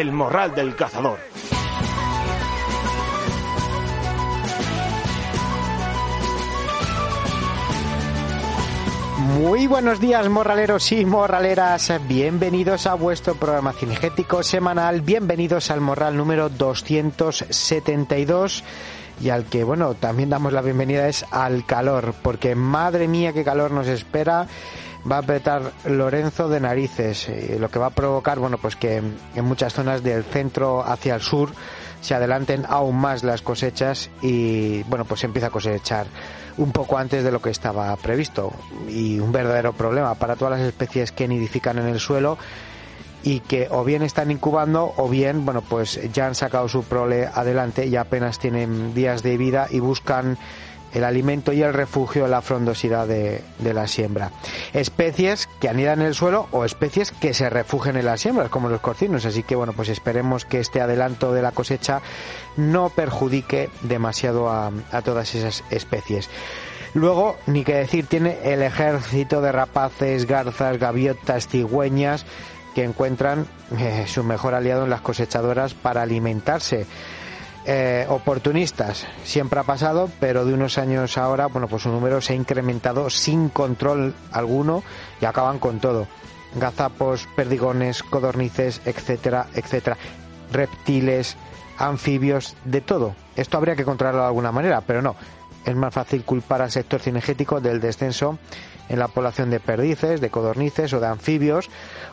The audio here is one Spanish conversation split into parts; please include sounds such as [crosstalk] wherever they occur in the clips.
El morral del cazador. Muy buenos días, morraleros y morraleras. Bienvenidos a vuestro programa cinegético semanal. Bienvenidos al morral número 272 y al que, bueno, también damos la bienvenida es al calor, porque madre mía, qué calor nos espera. Va a apretar Lorenzo de narices, eh, lo que va a provocar, bueno, pues que en muchas zonas del centro hacia el sur se adelanten aún más las cosechas y, bueno, pues se empieza a cosechar un poco antes de lo que estaba previsto. Y un verdadero problema para todas las especies que nidifican en el suelo y que o bien están incubando o bien, bueno, pues ya han sacado su prole adelante y apenas tienen días de vida y buscan el alimento y el refugio la frondosidad de, de, la siembra. Especies que anidan en el suelo o especies que se refugian en las siembras, como los corcinos. Así que, bueno, pues esperemos que este adelanto de la cosecha no perjudique demasiado a, a todas esas especies. Luego, ni que decir, tiene el ejército de rapaces, garzas, gaviotas, cigüeñas que encuentran eh, su mejor aliado en las cosechadoras para alimentarse. Eh, oportunistas siempre ha pasado, pero de unos años ahora, bueno, pues su número se ha incrementado sin control alguno y acaban con todo. Gazapos, perdigones, codornices, etcétera, etcétera. Reptiles, anfibios, de todo. Esto habría que controlarlo de alguna manera, pero no. Es más fácil culpar al sector cinegético del descenso en la población de perdices, de codornices o de anfibios,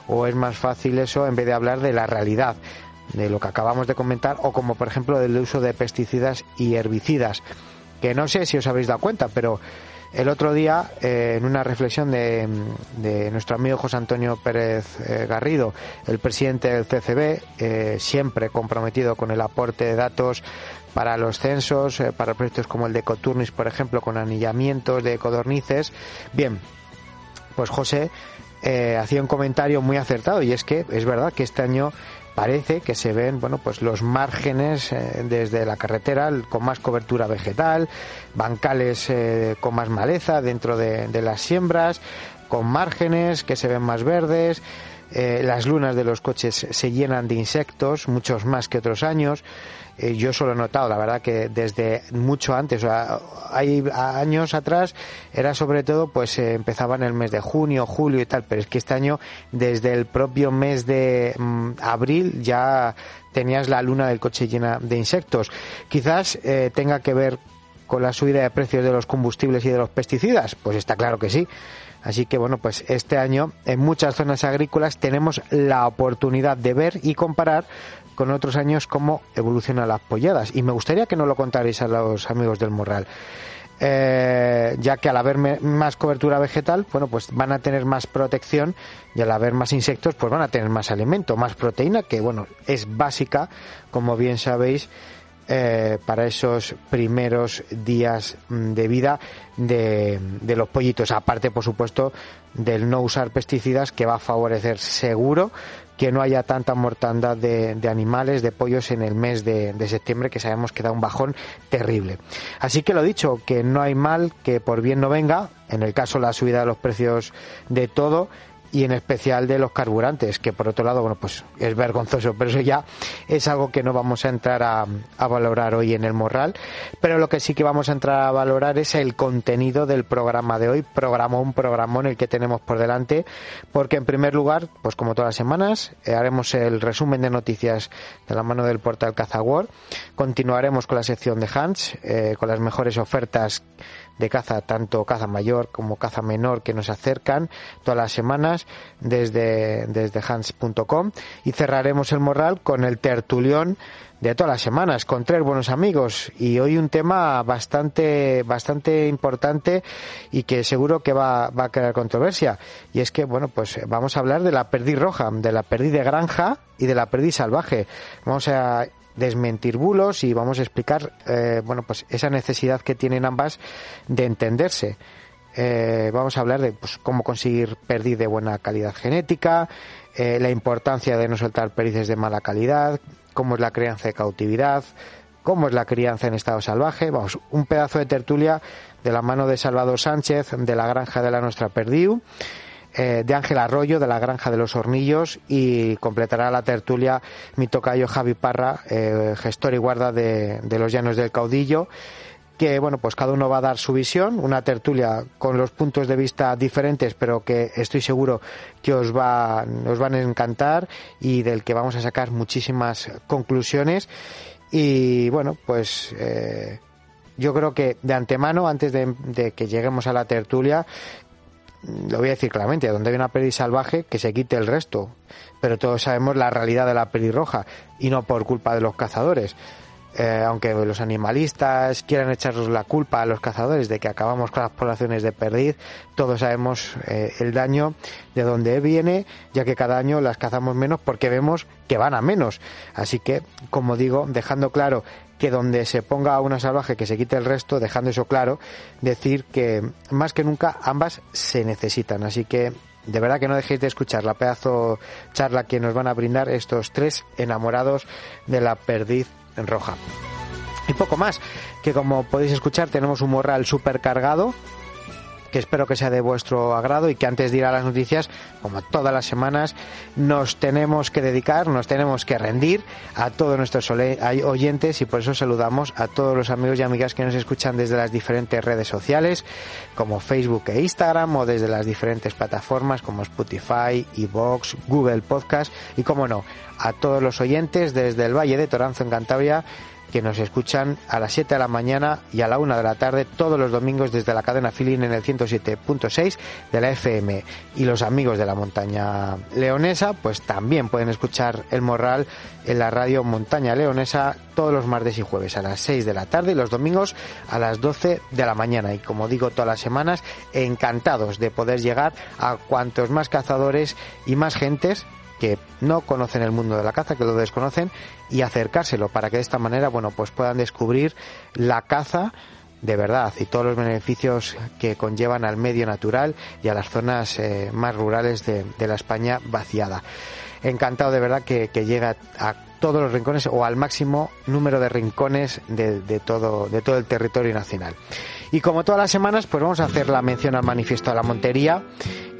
o es más fácil eso en vez de hablar de la realidad de lo que acabamos de comentar o como por ejemplo del uso de pesticidas y herbicidas que no sé si os habéis dado cuenta pero el otro día eh, en una reflexión de, de, nuestro amigo José Antonio Pérez eh, Garrido el presidente del CCB eh, siempre comprometido con el aporte de datos para los censos para proyectos como el de Coturnis por ejemplo con anillamientos de codornices bien pues José hacía un comentario muy acertado y es que es verdad que este año parece que se ven bueno pues los márgenes eh, desde la carretera con más cobertura vegetal bancales eh, con más maleza dentro de, de, las siembras con márgenes que se ven más verdes eh, las lunas de los coches se llenan de insectos muchos más que otros años eh, yo solo he notado, la verdad, que desde mucho antes, o sea, hay años atrás, era sobre todo, pues eh, empezaba en el mes de junio, julio y tal, pero es que este año, desde el propio mes de mm, abril, ya tenías la luna del coche llena de insectos. Quizás eh, tenga que ver con la subida de precios de los combustibles y de los pesticidas, pues está claro que sí. Así que bueno, pues este año en muchas zonas agrícolas tenemos la oportunidad de ver y comparar con otros años cómo evolucionan las polladas. Y me gustaría que nos lo contarais a los amigos del Morral. Eh, ya que al haber más cobertura vegetal, bueno, pues van a tener más protección y al haber más insectos, pues van a tener más alimento, más proteína, que bueno, es básica, como bien sabéis, eh, para esos primeros días mm, de vida de, de, los pollitos. Aparte, por supuesto, del no usar pesticidas que va a favorecer seguro que no haya tanta mortandad de, de animales, de pollos en el mes de, de, septiembre, que sabemos que da un bajón terrible. Así que lo dicho, que no hay mal que por bien no venga, en el caso la subida de los precios de todo, y en especial de los carburantes, que por otro lado, bueno, pues es vergonzoso, pero eso ya es algo que no vamos a entrar a, a, valorar hoy en el Morral, pero lo que sí que vamos a entrar a valorar es el contenido del programa de hoy, programón, programón el que tenemos por delante, porque en primer lugar, pues como todas las semanas, eh, haremos el resumen de noticias de la mano del portal Cazawar, continuaremos con la sección de Hans, eh, con las mejores ofertas de caza, tanto caza mayor como caza menor que nos acercan todas las semanas, desde, desde hans.com y cerraremos el morral con el tertulión de todas las semanas con tres buenos amigos. Y hoy un tema bastante bastante importante y que seguro que va, va a crear controversia. Y es que bueno pues vamos a hablar de la perdiz roja de la perdiz de granja y de la perdiz salvaje. Vamos a desmentir bulos y vamos a explicar eh, bueno pues esa necesidad que tienen ambas de entenderse eh, vamos a hablar de pues, cómo conseguir perdiz de buena calidad genética, eh, la importancia de no soltar perdices de mala calidad, cómo es la crianza de cautividad, cómo es la crianza en estado salvaje. Vamos, un pedazo de tertulia de la mano de Salvador Sánchez de la granja de la Nuestra Perdiu, eh, de Ángel Arroyo de la granja de los Hornillos y completará la tertulia mi tocayo Javi Parra, gestor y guarda de, de los Llanos del Caudillo que bueno pues cada uno va a dar su visión una tertulia con los puntos de vista diferentes pero que estoy seguro que os va van a encantar y del que vamos a sacar muchísimas conclusiones. Y bueno pues eh, yo creo que de antemano antes de, que lleguemos a la tertulia lo voy a decir claramente, donde hay una peli salvaje, que se quite el resto. Pero todos sabemos la realidad de la roja y no por culpa de los cazadores. Eh, aunque los animalistas quieran echarnos la culpa a los cazadores de que acabamos con las poblaciones de perdiz, todos sabemos eh, el daño de dónde viene, ya que cada año las cazamos menos porque vemos que van a menos. Así que, como digo, dejando claro que donde se ponga una salvaje que se quite el resto, dejando eso claro, decir que más que nunca ambas se necesitan. Así que de verdad que no dejéis de escuchar la pedazo charla que nos van a brindar estos tres enamorados de la perdiz roja. Y poco más, que como podéis escuchar tenemos un morral supercargado que espero que sea de vuestro agrado y que antes de ir a las noticias, como todas las semanas, nos tenemos que dedicar, nos tenemos que rendir a todos nuestros oyentes y por eso saludamos a todos los amigos y amigas que nos escuchan desde las diferentes redes sociales como Facebook e Instagram o desde las diferentes plataformas como Spotify, Evox, Google Podcast y como no, a todos los oyentes desde el Valle de Toranzo en Cantabria que nos escuchan a las 7 de la mañana y a la 1 de la tarde todos los domingos desde la cadena Filin en el 107.6 de la FM. Y los amigos de la montaña leonesa, pues también pueden escuchar el morral en la radio Montaña Leonesa todos los martes y jueves a las 6 de la tarde y los domingos a las 12 de la mañana. Y como digo todas las semanas, encantados de poder llegar a cuantos más cazadores y más gentes que no conocen el mundo de la caza, que lo desconocen, y acercárselo para que de esta manera, bueno, pues puedan descubrir la caza de verdad y todos los beneficios que conllevan al medio natural y a las zonas eh, más rurales de, la España vaciada. Encantado de verdad que, que llega a todos los rincones o al máximo número de rincones de, todo, de todo el territorio nacional. Y como todas las semanas, pues vamos a hacer la mención al manifiesto de la Montería,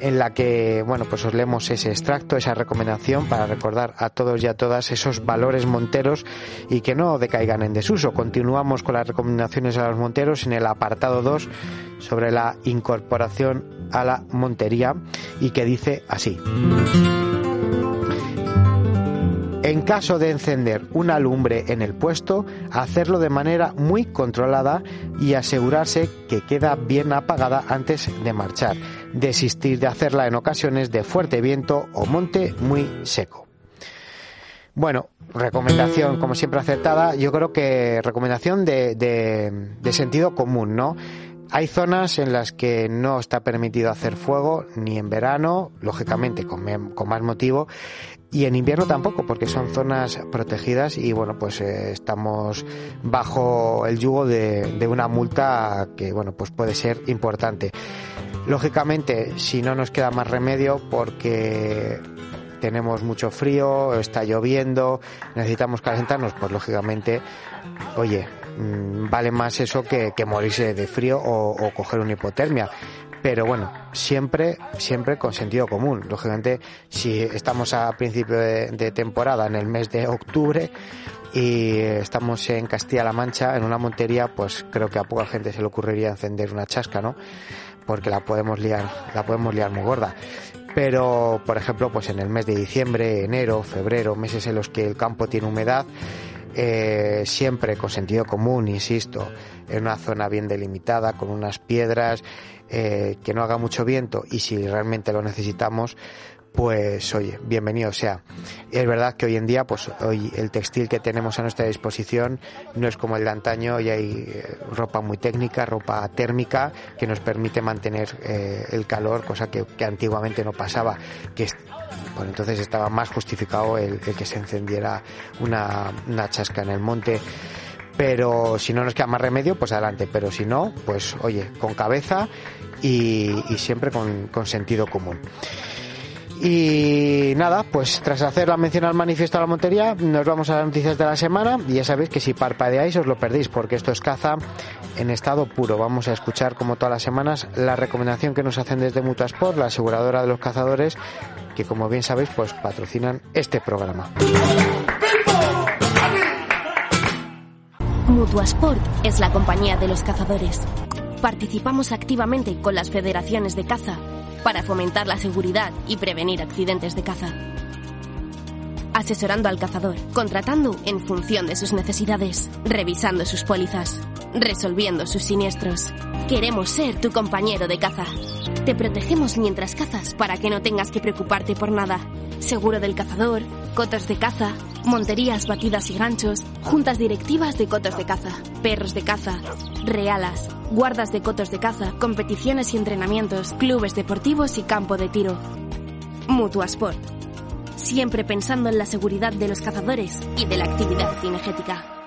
en la que, bueno, pues os leemos ese extracto, esa recomendación para recordar a todos y a todas esos valores monteros y que no decaigan en desuso. Continuamos con las recomendaciones a los monteros en el apartado 2 sobre la incorporación a la montería y que dice así. En caso de encender una lumbre en el puesto, hacerlo de manera muy controlada y asegurarse que queda bien apagada antes de marchar. Desistir de hacerla en ocasiones de fuerte viento o monte muy seco. Bueno, recomendación como siempre acertada, yo creo que recomendación de, de sentido común, ¿no? Hay zonas en las que no está permitido hacer fuego, ni en verano, lógicamente con, más motivo, y en invierno tampoco, porque son zonas protegidas y bueno, pues eh, estamos bajo el yugo de, una multa que bueno, pues puede ser importante. Lógicamente, si no nos queda más remedio porque tenemos mucho frío, está lloviendo, necesitamos calentarnos, pues lógicamente, oye, Mm, vale más eso que, morirse de frío o, coger una hipotermia. Pero bueno, siempre, siempre con sentido común. Lógicamente, si estamos a principio de, temporada, en el mes de octubre, y estamos en Castilla-La Mancha, en una montería, pues creo que a poca gente se le ocurriría encender una chasca, ¿no? Porque la podemos liar, la podemos liar muy gorda. Pero, por ejemplo, pues en el mes de diciembre, enero, febrero, meses en los que el campo tiene humedad, eh, siempre con sentido común, insisto, en una zona bien delimitada, con unas piedras, eh, que no haga mucho viento y si realmente lo necesitamos, pues oye, bienvenido sea. Es verdad que hoy en día, pues hoy el textil que tenemos a nuestra disposición no es como el de antaño y hay eh, ropa muy técnica, ropa térmica que nos permite mantener eh, el calor, cosa que, antiguamente no pasaba, que bueno, entonces estaba más justificado el, que se encendiera una chasca en el monte pero si no nos queda más remedio, pues adelante, pero si no, pues oye, con cabeza y, siempre con, sentido común. Y nada, pues tras hacer la mención al manifiesto de la Montería, nos vamos a las noticias de la semana y ya sabéis que si parpadeáis os lo perdéis porque esto es caza en estado puro. Vamos a escuchar como todas las semanas la recomendación que nos hacen desde Mutuasport, la aseguradora de los cazadores, que como bien sabéis pues patrocinan este programa. Mutuasport es la compañía de los cazadores. Participamos activamente con las federaciones de caza para fomentar la seguridad y prevenir accidentes de caza. Asesorando al cazador, contratando en función de sus necesidades, revisando sus pólizas, resolviendo sus siniestros. Queremos ser tu compañero de caza. Te protegemos mientras cazas para que no tengas que preocuparte por nada. Seguro del cazador, cotos de caza, monterías batidas y ganchos, juntas directivas de cotos de caza, perros de caza, realas, guardas de cotos de caza, competiciones y entrenamientos, clubes deportivos y campo de tiro. Mutuasport. Siempre pensando en la seguridad de los cazadores y de la actividad cinegética.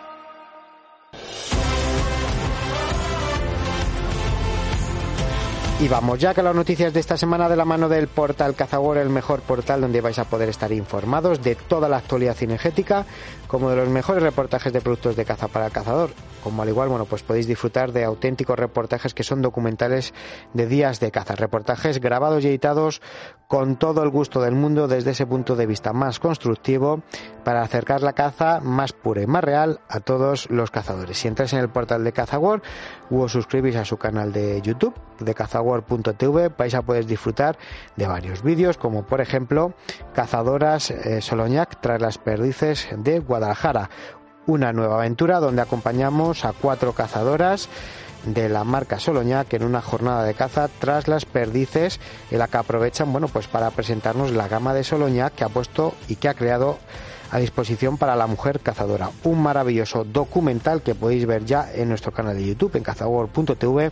Y vamos ya con las noticias de esta semana de la mano del portal Cazagor, el mejor portal donde vais a poder estar informados de toda la actualidad cinegética, como de los mejores reportajes de productos de caza para el cazador. Como al igual, bueno, pues podéis disfrutar de auténticos reportajes que son documentales de días de caza, reportajes grabados y editados con todo el gusto del mundo desde ese punto de vista más constructivo para acercar la caza más pura y más real a todos los cazadores. Si entráis en el portal de Cazagor o os suscribís a su canal de YouTube de Cazagor vais a poder disfrutar de varios vídeos, como por ejemplo Cazadoras eh, Soloñac tras las perdices de Guadalajara, una nueva aventura donde acompañamos a cuatro cazadoras de la marca Soloñac en una jornada de caza tras las perdices en la que aprovechan bueno pues para presentarnos la gama de Soloñac que ha puesto y que ha creado a disposición para la mujer cazadora. Un maravilloso documental que podéis ver ya en nuestro canal de YouTube en cazador.tv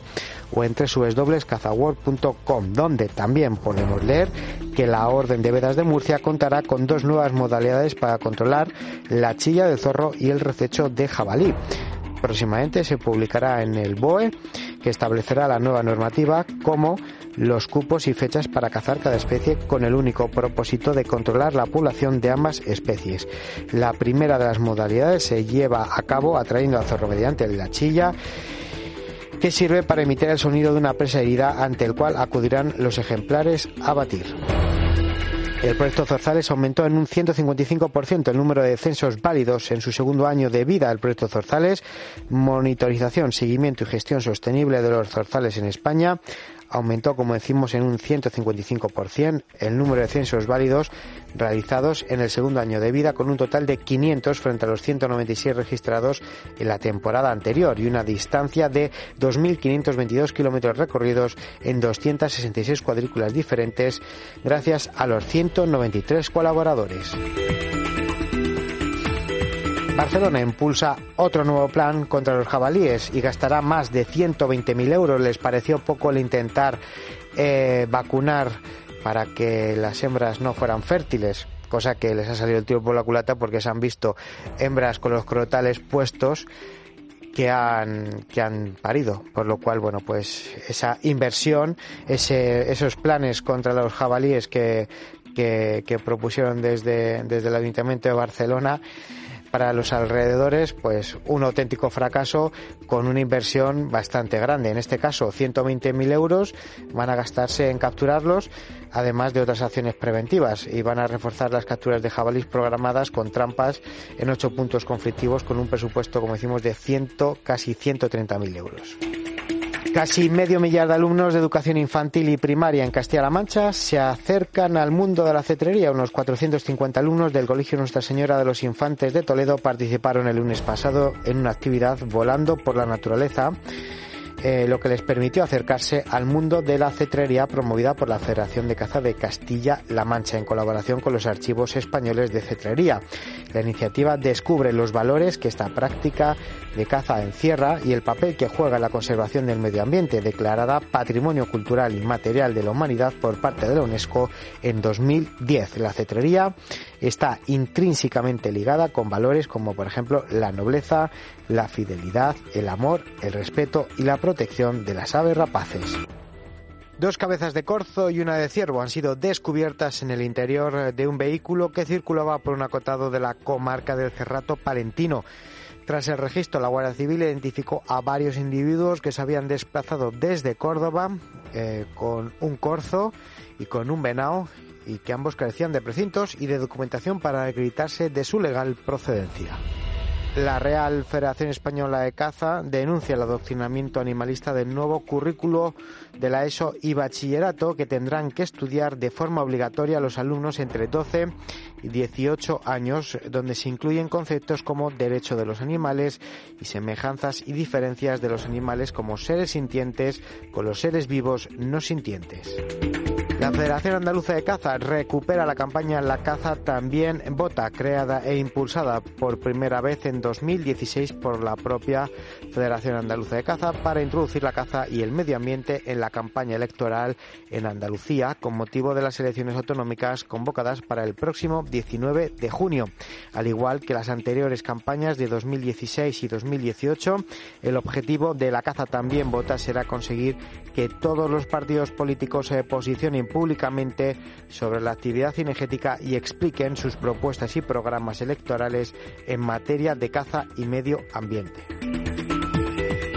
o en www.cazador.com, donde también podemos leer que la Orden de Vedas de Murcia contará con dos nuevas modalidades para controlar la chilla del zorro y el rececho de jabalí. Próximamente se publicará en el BOE, que establecerá la nueva normativa como los cupos y fechas para cazar cada especie con el único propósito de controlar la población de ambas especies. La primera de las modalidades se lleva a cabo atrayendo al zorro mediante la chilla que sirve para emitir el sonido de una presa herida ante el cual acudirán los ejemplares a batir. El proyecto Zorzales aumentó en un 155% el número de censos válidos en su segundo año de vida. El proyecto Zorzales, monitorización, seguimiento y gestión sostenible de los zorzales en España, aumentó, como decimos, en un 155% el número de censos válidos realizados en el segundo año de vida, con un total de 500 frente a los 196 registrados en la temporada anterior y una distancia de 2.522 kilómetros recorridos en 266 cuadrículas diferentes, gracias a los 193 colaboradores. Barcelona impulsa otro nuevo plan contra los jabalíes y gastará más de 120.000 euros. Les pareció poco el intentar eh, vacunar para que las hembras no fueran fértiles, cosa que les ha salido el tiro por la culata porque se han visto hembras con los crotales puestos que han, que han parido. Por lo cual, bueno, pues esa inversión, ese, esos planes contra los jabalíes que, que, que propusieron desde, desde el Ayuntamiento de Barcelona, para los alrededores, pues un auténtico fracaso con una inversión bastante grande. En este caso, 120.000 euros van a gastarse en capturarlos, además de otras acciones preventivas, y van a reforzar las capturas de jabalís programadas con trampas en ocho puntos conflictivos con un presupuesto, como decimos, de ciento, casi 130.000 euros. Casi medio millar de alumnos de educación infantil y primaria en Castilla-La Mancha se acercan al mundo de la cetrería. Unos 450 alumnos del Colegio Nuestra Señora de los Infantes de Toledo participaron el lunes pasado en una actividad volando por la naturaleza eh, lo que les permitió acercarse al mundo de la cetrería promovida por la Federación de Caza de Castilla-La Mancha en colaboración con los archivos españoles de cetrería. La iniciativa descubre los valores que esta práctica de caza encierra y el papel que juega en la conservación del medio ambiente, declarada Patrimonio Cultural Inmaterial de la Humanidad por parte de la UNESCO en 2010. La cetrería está intrínsecamente ligada con valores como por ejemplo la nobleza, la fidelidad, el amor, el respeto y la protección de las aves rapaces. Dos cabezas de corzo y una de ciervo han sido descubiertas en el interior de un vehículo que circulaba por un acotado de la comarca del Cerrato Palentino. Tras el registro, la Guardia Civil identificó a varios individuos que se habían desplazado desde Córdoba eh, con un corzo y con un venado y que ambos carecían de precintos y de documentación para acreditarse de su legal procedencia. La Real Federación Española de Caza denuncia el adoctrinamiento animalista del nuevo currículo de la ESO y bachillerato que tendrán que estudiar de forma obligatoria los alumnos entre 12 y 18 años, donde se incluyen conceptos como derecho de los animales y semejanzas y diferencias de los animales como seres sintientes con los seres vivos no sintientes. La Federación Andaluza de Caza recupera la campaña La Caza también vota, creada e impulsada por primera vez en 2016 por la propia Federación Andaluza de Caza para introducir la caza y el medio ambiente en la campaña electoral en Andalucía con motivo de las elecciones autonómicas convocadas para el próximo 19 de junio. Al igual que las anteriores campañas de 2016 y 2018, el objetivo de la caza también vota será conseguir que todos los partidos políticos se posicionen públicamente sobre la actividad cinegética y expliquen sus propuestas y programas electorales en materia de caza y medio ambiente.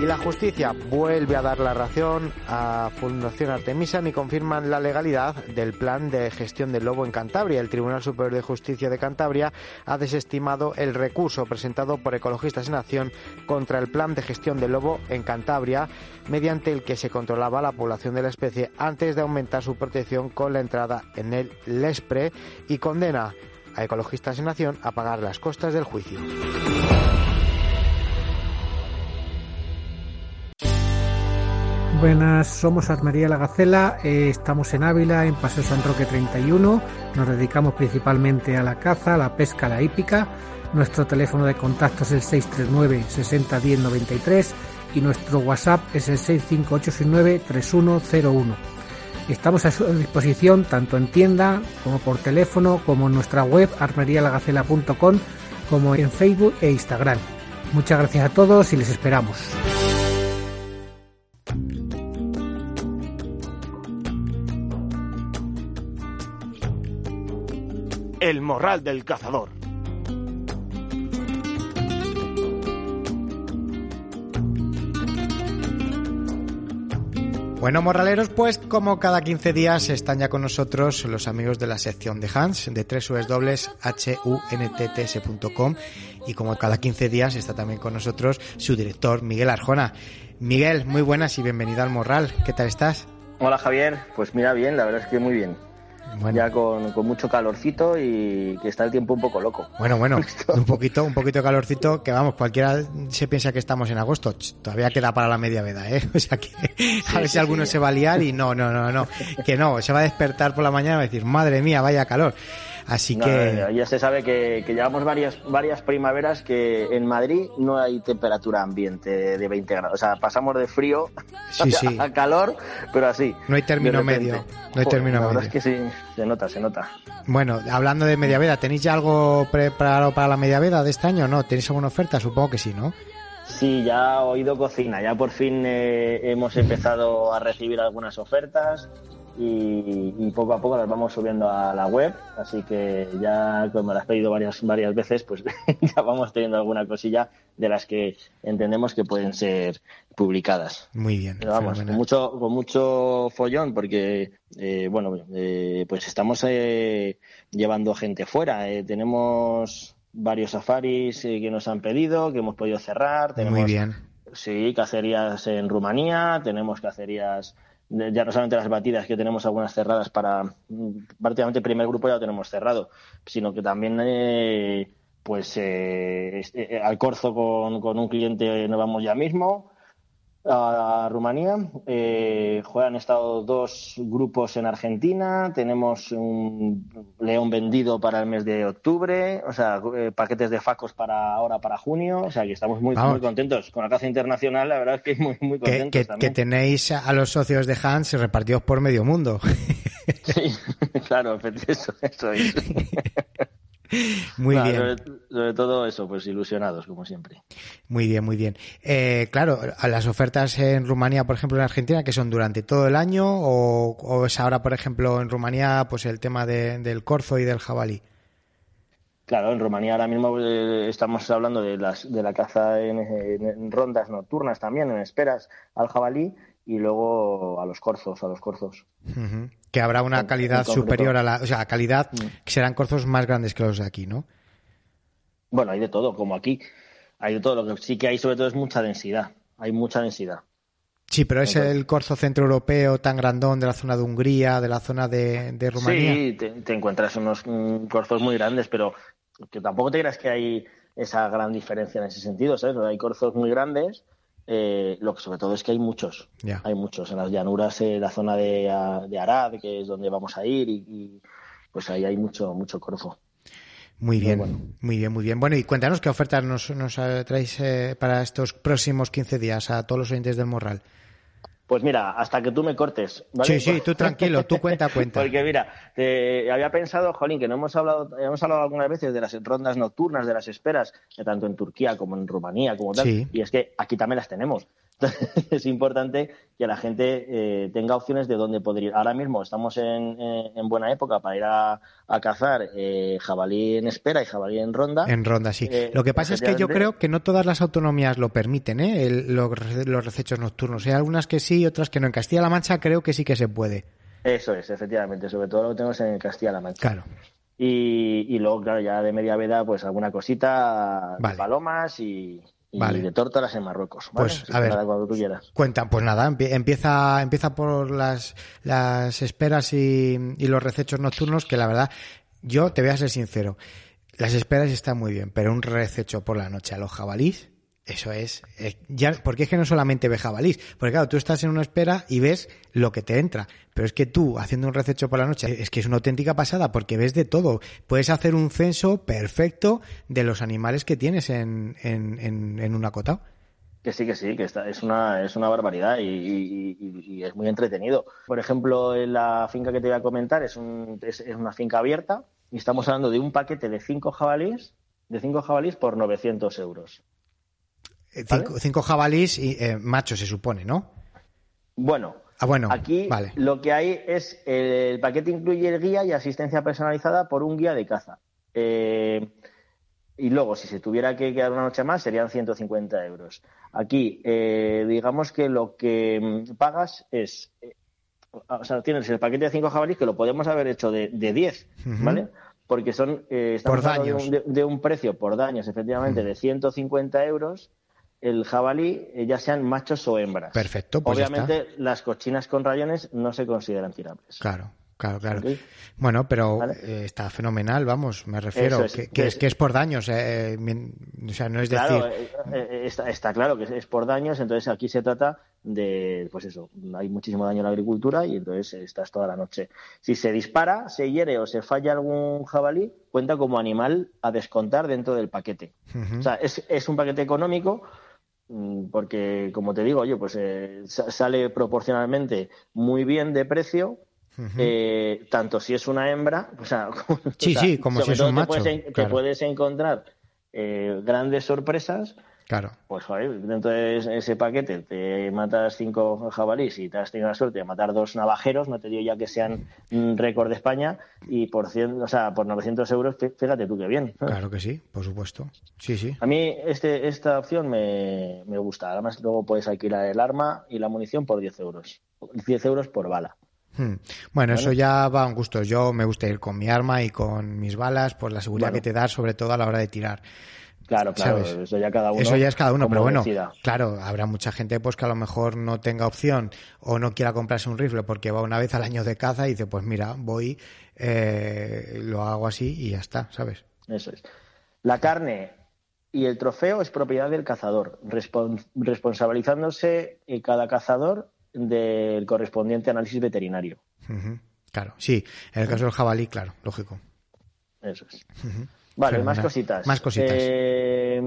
Y la justicia vuelve a dar la razón a Fundación Artemisa y confirman la legalidad del plan de gestión del lobo en Cantabria. El Tribunal Superior de Justicia de Cantabria ha desestimado el recurso presentado por Ecologistas en Acción contra el plan de gestión del lobo en Cantabria, mediante el que se controlaba la población de la especie antes de aumentar su protección con la entrada en el Lespre y condena a Ecologistas en Acción a pagar las costas del juicio. Buenas, somos Armería La Gacela, eh, estamos en Ávila, en Paseo San Roque 31, nos dedicamos principalmente a la caza, la pesca, la hípica. Nuestro teléfono de contacto es el 639 60 10 93 y nuestro WhatsApp es el 65869 3101. Estamos a su disposición tanto en tienda como por teléfono, como en nuestra web armerialagacela.com, como en Facebook e Instagram. Muchas gracias a todos y les esperamos. El morral del cazador. Bueno, morraleros, pues como cada 15 días están ya con nosotros los amigos de la sección de Hans, de www.huntts.com y como cada 15 días está también con nosotros su director, Miguel Arjona. Miguel, muy buenas y bienvenido al Morral. ¿Qué tal estás? Hola Javier, pues mira bien, la verdad es que muy bien. Bueno. Ya con, con mucho calorcito y que está el tiempo un poco loco. Bueno, bueno, un poquito, un poquito de calorcito, que vamos, cualquiera se piensa que estamos en agosto, todavía queda para la media veda, ¿eh? [laughs] O sea que a ver si sí, alguno sí. se va a liar y no, no, no, no, que no, se va a despertar por la mañana y va a decir, madre mía, vaya calor. Así No, que, ya se sabe que, que llevamos varias, varias primaveras que en Madrid no hay temperatura ambiente de 20 grados. O sea, pasamos de frío [laughs] Sí, sí. a calor, pero así. No hay término repente. medio, no hay término La verdad medio. es que sí, se nota, se nota. bueno, hablando de media veda, ¿tenéis ya algo preparado para la media veda de este año? ¿No? ¿Tenéis alguna oferta? Supongo que sí, ¿no? Sí, ya he oído cocina, ya por fin eh, hemos empezado a recibir algunas ofertas y, y poco a poco las vamos subiendo a la web, así que ya como las has pedido varias, varias veces, pues [laughs] ya vamos teniendo alguna cosilla de las que entendemos que pueden ser publicadas. Muy bien. Pero vamos, con mucho, con mucho follón, porque, eh, bueno, eh, pues estamos eh, llevando gente fuera. Eh, tenemos varios safaris eh, que nos han pedido, que hemos podido cerrar. Tenemos Muy bien. Sí, cacerías en Rumanía, tenemos cacerías, ya no solamente las batidas, que tenemos algunas cerradas para, prácticamente el primer grupo ya lo tenemos cerrado, sino que también, eh, pues, eh, eh, al Corzo con, con un cliente nos vamos ya mismo, a Rumanía. Eh, juegan estado dos grupos en Argentina. Tenemos un León vendido para el mes de octubre. O sea, eh, paquetes de facos para ahora para junio. O sea, que estamos muy, muy contentos con la caza internacional. La verdad es que muy, muy contentos que, que tenéis a los socios de Hans repartidos por medio mundo. sí, [laughs] claro, [laughs] eso, eso es. [laughs] [laughs] Muy bien. Sobre, todo eso, pues ilusionados, como siempre. Muy bien, muy bien. Eh, claro, las ofertas en Rumanía, por ejemplo, en Argentina, que son durante todo el año, o, es ahora, por ejemplo, en Rumanía, pues el tema del corzo y del jabalí. Claro, en Rumanía ahora mismo eh, estamos hablando de, las, de la caza en, rondas nocturnas también, en esperas al jabalí y luego a los corzos, a los corzos. Que habrá una calidad superior a la, o sea, calidad mm. que serán corzos más grandes que los de aquí, ¿no? Bueno, hay de todo, como aquí. Hay de todo. Lo que sí que hay sobre todo es mucha densidad. Hay mucha densidad. Sí, pero es el corzo centroeuropeo tan grandón de la zona de Hungría, de la zona de, de Rumanía. Sí, te, encuentras unos mm, corzos muy grandes, pero que tampoco te creas que hay esa gran diferencia en ese sentido, ¿sabes? Hay corzos muy grandes eh, lo que sobre todo es que hay muchos, hay muchos en las llanuras, en la zona de, de, Arad, que es donde vamos a ir, y, pues ahí hay mucho, mucho corzo. Muy bien, muy bien, muy bien. Bueno, y cuéntanos qué ofertas nos, nos traéis eh, para estos próximos 15 días a todos los oyentes del Morral. Pues mira, hasta que tú me cortes. Sí, sí, tú [laughs] tranquilo, tú cuenta, cuenta. Porque mira, había pensado, Jolín, que no hemos hablado, hemos hablado algunas veces de las rondas nocturnas, de las esperas, tanto en Turquía como en Rumanía, como tal. Y es que aquí también las tenemos. [laughs] es importante que la gente eh, tenga opciones de dónde poder ir. Ahora mismo estamos en, buena época para ir a, cazar eh, jabalí en espera y jabalí en ronda. En ronda, sí. Eh, lo que pasa es que yo creo que no todas las autonomías lo permiten, los, los recechos nocturnos. Hay algunas que sí y otras que no. En Castilla-La Mancha creo que sí que se puede. Eso es, efectivamente. Sobre todo lo tenemos en Castilla-La Mancha. Claro. Y, luego, claro, ya de media veda, pues alguna cosita de palomas y, y de tórtolas en Marruecos. Pues a ver, cuando tú quieras. Cuenta, pues nada, empieza, empieza por las, las esperas y, y los recechos nocturnos, que la verdad, yo te voy a ser sincero, las esperas están muy bien, pero un rececho por la noche a los jabalís, eso es, eh, porque es que no solamente ve jabalís, porque claro, tú estás en una espera y ves lo que te entra, pero es que tú haciendo un rececho por la noche es que es una auténtica pasada porque ves de todo. Puedes hacer un censo perfecto de los animales que tienes en, en, en, un acotado. Que sí, que sí, que está, es, una, es una barbaridad y, es muy entretenido. Por ejemplo, en la finca que te voy a comentar es, un, es, es una finca abierta y estamos hablando de un paquete de cinco jabalís, de cinco jabalís por 900 euros. Eh, cinco, jabalís y eh, machos, se supone, ¿no? Bueno, ah, bueno aquí lo que hay es el paquete incluye el guía y asistencia personalizada por un guía de caza. Eh, y luego, si se tuviera que quedar una noche más, serían 150 euros. Aquí, digamos que lo que mm, pagas es. o sea, tienes el paquete de cinco jabalís que lo podemos haber hecho de, de 10, ¿vale? Porque son. estamos hablando de un, precio por daños, efectivamente, de 150 euros el jabalí, eh, ya sean machos o hembras. Perfecto, pues Obviamente las cochinas con rayones no se consideran tirables. Claro. Claro, claro. Bueno, pero eh, está fenomenal, vamos, me refiero, que, es, que es por daños, eh, o sea, no es decir... Está, está, claro que es por daños, entonces aquí se trata de, pues eso, hay muchísimo daño en la agricultura y entonces estás toda la noche. Si se dispara, se hiere o se falla algún jabalí, cuenta como animal a descontar dentro del paquete. O sea, es, es un paquete económico, porque como te digo, oye, pues eh, sale proporcionalmente muy bien de precio, eh, tanto si es una hembra, [laughs] [laughs] o sea, sí, sí, como si es un macho, te puedes, encontrar eh, grandes sorpresas Claro. Pues joder, dentro de ese paquete te matas cinco jabalíes y te has tenido la suerte de matar dos navajeros, no te digo ya que sean récord de España, y por cien, o sea, por 900 euros, fíjate tú qué bien. [laughs] Claro que sí, por supuesto. Sí, sí. A mí este, esta opción me, me gusta. Además, luego puedes alquilar el arma y la munición por 10 euros. 10 euros por bala. Hmm. Bueno, eso ya va a un gusto. Yo me gusta ir con mi arma y con mis balas por la seguridad que te da, sobre todo a la hora de tirar. Claro, claro, eso ya cada uno. Eso ya es cada uno, pero bueno, claro, habrá mucha gente pues que a lo mejor no tenga opción o no quiera comprarse un rifle porque va una vez al año de caza y dice, pues mira, voy, eh, lo hago así y ya está, ¿sabes? Eso es. La carne y el trofeo es propiedad del cazador, responsabilizándose cada cazador del correspondiente análisis veterinario. Claro, sí, en el caso del jabalí, claro, lógico. Eso es. Vale, más cositas. Más cositas. Eh,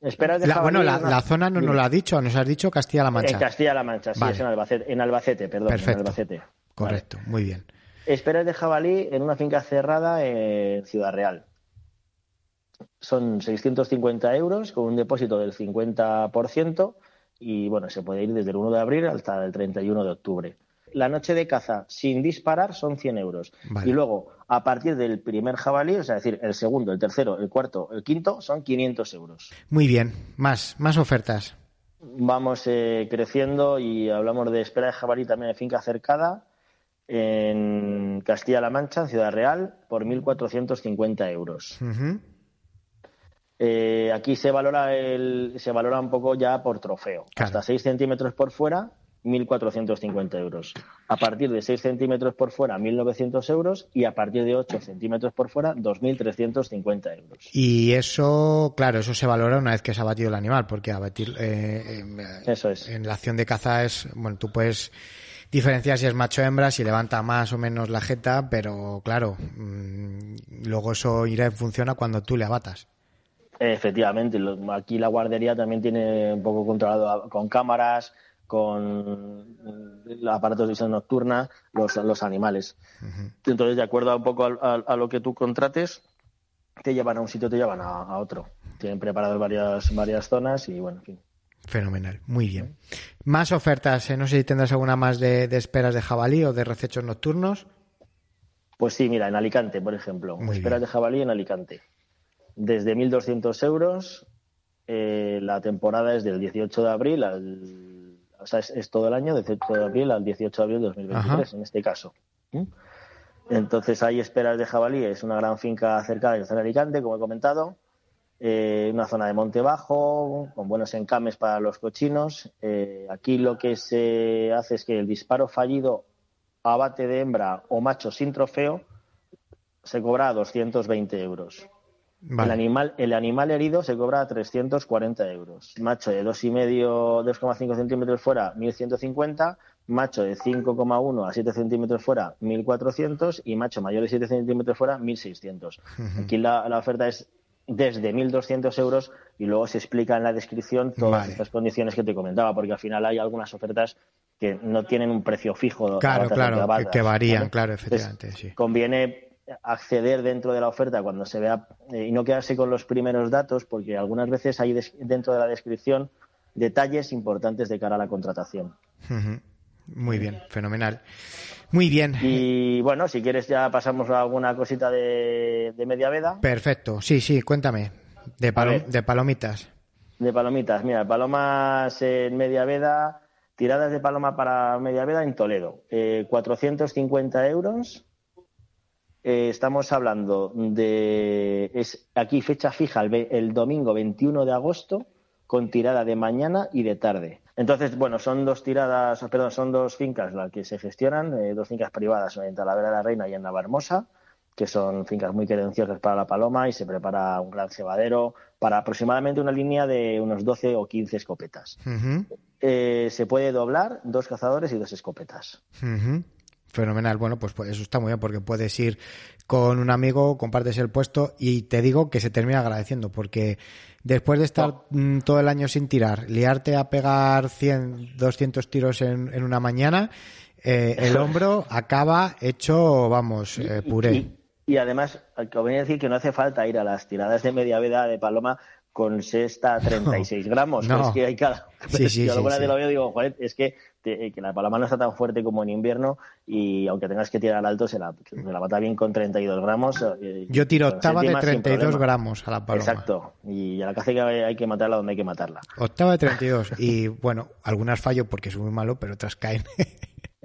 la, bueno, la, zona no nos lo ha dicho, nos has dicho Castilla-La Mancha. En Castilla-La Mancha, sí, es en Albacete, en Albacete, perdón. Perfecto. En Albacete. Correcto, muy bien. Esperas de jabalí en una finca cerrada en Ciudad Real. Son 650 euros con un depósito del 50% y bueno, se puede ir desde el 1 de abril hasta el 31 de octubre la noche de caza sin disparar son 100 euros. Y luego, a partir del primer jabalí, o sea, es decir, el segundo, el tercero, el cuarto, el quinto, son 500 euros. Muy bien, más, más ofertas. Vamos eh, creciendo y hablamos de espera de jabalí también en finca cercada en Castilla-La Mancha, en Ciudad Real, por 1.450 euros. Eh, aquí se valora el, se valora un poco ya por trofeo, hasta 6 centímetros por fuera 1.450 euros. A partir de 6 centímetros por fuera, 1.900 euros. Y a partir de 8 centímetros por fuera, 2.350 euros. Y eso, claro, eso se valora una vez que se ha batido el animal, porque abatir. Eh, eso es. En la acción de caza es. Bueno, tú puedes diferenciar si es macho o hembra, si levanta más o menos la jeta, pero claro, mm, luego eso irá en función a cuando tú le abatas. Efectivamente, aquí la guardería también tiene un poco controlado con cámaras, con aparatos de visión nocturna los, los animales. Entonces, de acuerdo a un poco a, lo que tú contrates, te llevan a un sitio, te llevan a, otro. Tienen preparadas varias, varias zonas y bueno, en fin. Fenomenal, muy bien. Más ofertas, eh, no sé si tendrás alguna más de, esperas de jabalí o de recechos nocturnos. Pues sí, mira, en Alicante, por ejemplo, esperas de jabalí en Alicante. Desde 1.200 euros, eh, la temporada es del 18 de abril al o sea, es, todo el año, de 18 de abril al 18 de abril de 2023, en este caso. Entonces hay esperas de jabalí, es una gran finca cerca de San Alicante, como he comentado, eh, una zona de monte bajo, con buenos encames para los cochinos. Eh, aquí lo que se hace es que el disparo fallido abate de hembra o macho sin trofeo se cobra a 220 euros. El, animal, el animal herido se cobra a 340 euros. Macho de 2,5, 2,5 centímetros fuera, 1.150. Macho de 5,1 a 7 centímetros fuera, 1.400. Y macho mayor de 7 centímetros fuera, 1.600. Aquí la, oferta es desde 1.200 euros y luego se explica en la descripción todas estas condiciones que te comentaba, porque al final hay algunas ofertas que no tienen un precio fijo. Claro, claro, que, varían, claro, efectivamente. sí. Conviene acceder dentro de la oferta cuando se vea eh, y no quedarse con los primeros datos porque algunas veces hay dentro de la descripción detalles importantes de cara a la contratación. Muy bien, fenomenal. Muy bien. Y bueno, si quieres ya pasamos a alguna cosita de, media veda. Perfecto, sí, sí, cuéntame. De, de palomitas. De palomitas, mira, palomas en media veda, tiradas de paloma para media veda en Toledo. Eh, 450 euros eh, estamos hablando de es aquí fecha fija el, domingo 21 de agosto con tirada de mañana y de tarde. Entonces, bueno, son dos tiradas, perdón, son dos fincas las que se gestionan, eh, dos fincas privadas en Talavera de la Reina y en Navarmosa, que son fincas muy credenciosas para la paloma y se prepara un gran cebadero para aproximadamente una línea de unos 12 o 15 escopetas. Eh, se puede doblar dos cazadores y dos escopetas. Fenomenal. Bueno, pues, pues, eso está muy bien porque puedes ir con un amigo, compartes el puesto y te digo que se termina agradeciendo porque después de estar mm, todo el año sin tirar, liarte a pegar 100, 200 tiros en, una mañana, eh, el hombro acaba hecho, vamos, eh, puré. Y, además, conviene decir que no hace falta ir a las tiradas de media veda de paloma con sexta 36 [laughs] gramos. No. Es que hay cada. Sí, sí, [laughs] yo sí, lo veo digo, joder, es que, que, la paloma no está tan fuerte como en invierno y aunque tengas que tirar alto, se la, se la mata bien con 32 gramos. Eh, yo tiro octava de 32 gramos a la paloma. Exacto. Y a la caza hay que matarla donde hay que matarla. Octava de 32. [laughs] y bueno, algunas fallo porque es muy malo, pero otras caen.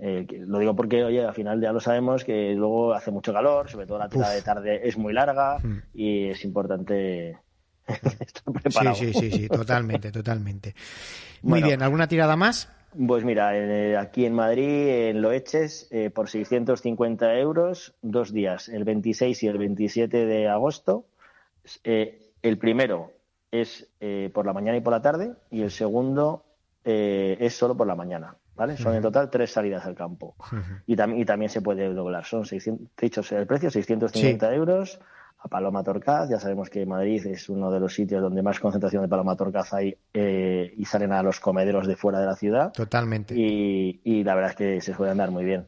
Eh, lo digo porque, oye, al final ya lo sabemos que luego hace mucho calor, sobre todo la tirada de tarde es muy larga mm. y es importante [laughs] Sí, sí, sí, sí, totalmente, totalmente. [laughs] Muy bien, ¿alguna tirada más? Pues mira, eh, aquí en Madrid, en Loeches, eh, por 650 euros, dos días, el 26 y el 27 de agosto. Eh, el primero es por la mañana y por la tarde y el segundo es solo por la mañana. ¿Vale? Son en total tres salidas al campo. y, y, también se puede doblar. Son 600, dicho el precio, 650 euros a Paloma Torcaz. Ya sabemos que Madrid es uno de los sitios donde más concentración de Paloma Torcaz hay eh, y salen a los comederos de fuera de la ciudad. Totalmente. Y, y la verdad es que se suele andar muy bien.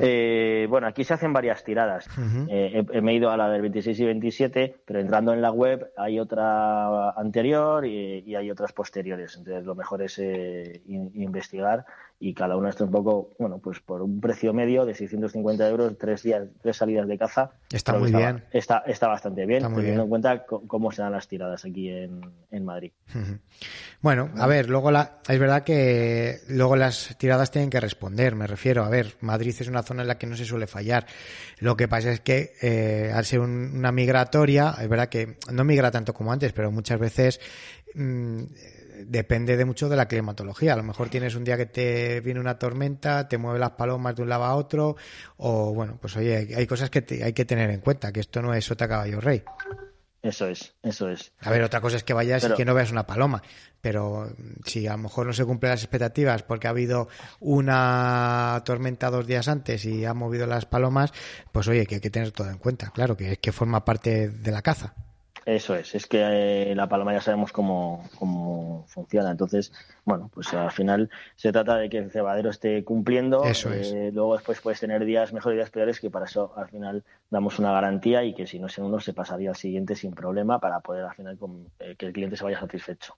Eh, bueno, aquí se hacen varias tiradas. Eh, he, he, ido a la del 26 y 27, pero entrando en la web hay otra anterior y, hay otras posteriores. Entonces, lo mejor es eh, investigar y cada una está un poco, bueno, pues por un precio medio de 650 euros, tres días, tres salidas de caza. Está muy bien. Está, está bastante bien, teniendo en cuenta cómo se dan las tiradas aquí en, en Madrid. Bueno, a ver, luego la, es verdad que luego las tiradas tienen que responder, me refiero. A ver, Madrid es una zona en la que no se suele fallar. Lo que pasa es que eh, al ser una migratoria, es verdad que no migra tanto como antes, pero muchas veces mmm, depende de mucho de la climatología. A lo mejor tienes un día que te viene una tormenta, te mueve las palomas de un lado a otro, o bueno, pues oye, hay, cosas que hay que tener en cuenta, que esto no es sota caballo rey. Eso es, eso es. A ver, otra cosa es que vayas y que no veas una paloma, pero si a lo mejor no se cumplen las expectativas porque ha habido una tormenta dos días antes y ha movido las palomas, pues oye, que hay que tener todo en cuenta, claro, que es que forma parte de la caza. Eso es, es que eh, la paloma ya sabemos cómo, cómo, funciona. Entonces, bueno, pues al final se trata de que el cebadero esté cumpliendo. Eso es. Eh, luego después puedes tener días mejores y días peores, que para eso al final damos una garantía y que si no es en uno se pasaría al siguiente sin problema para poder al final con, eh, que el cliente se vaya satisfecho.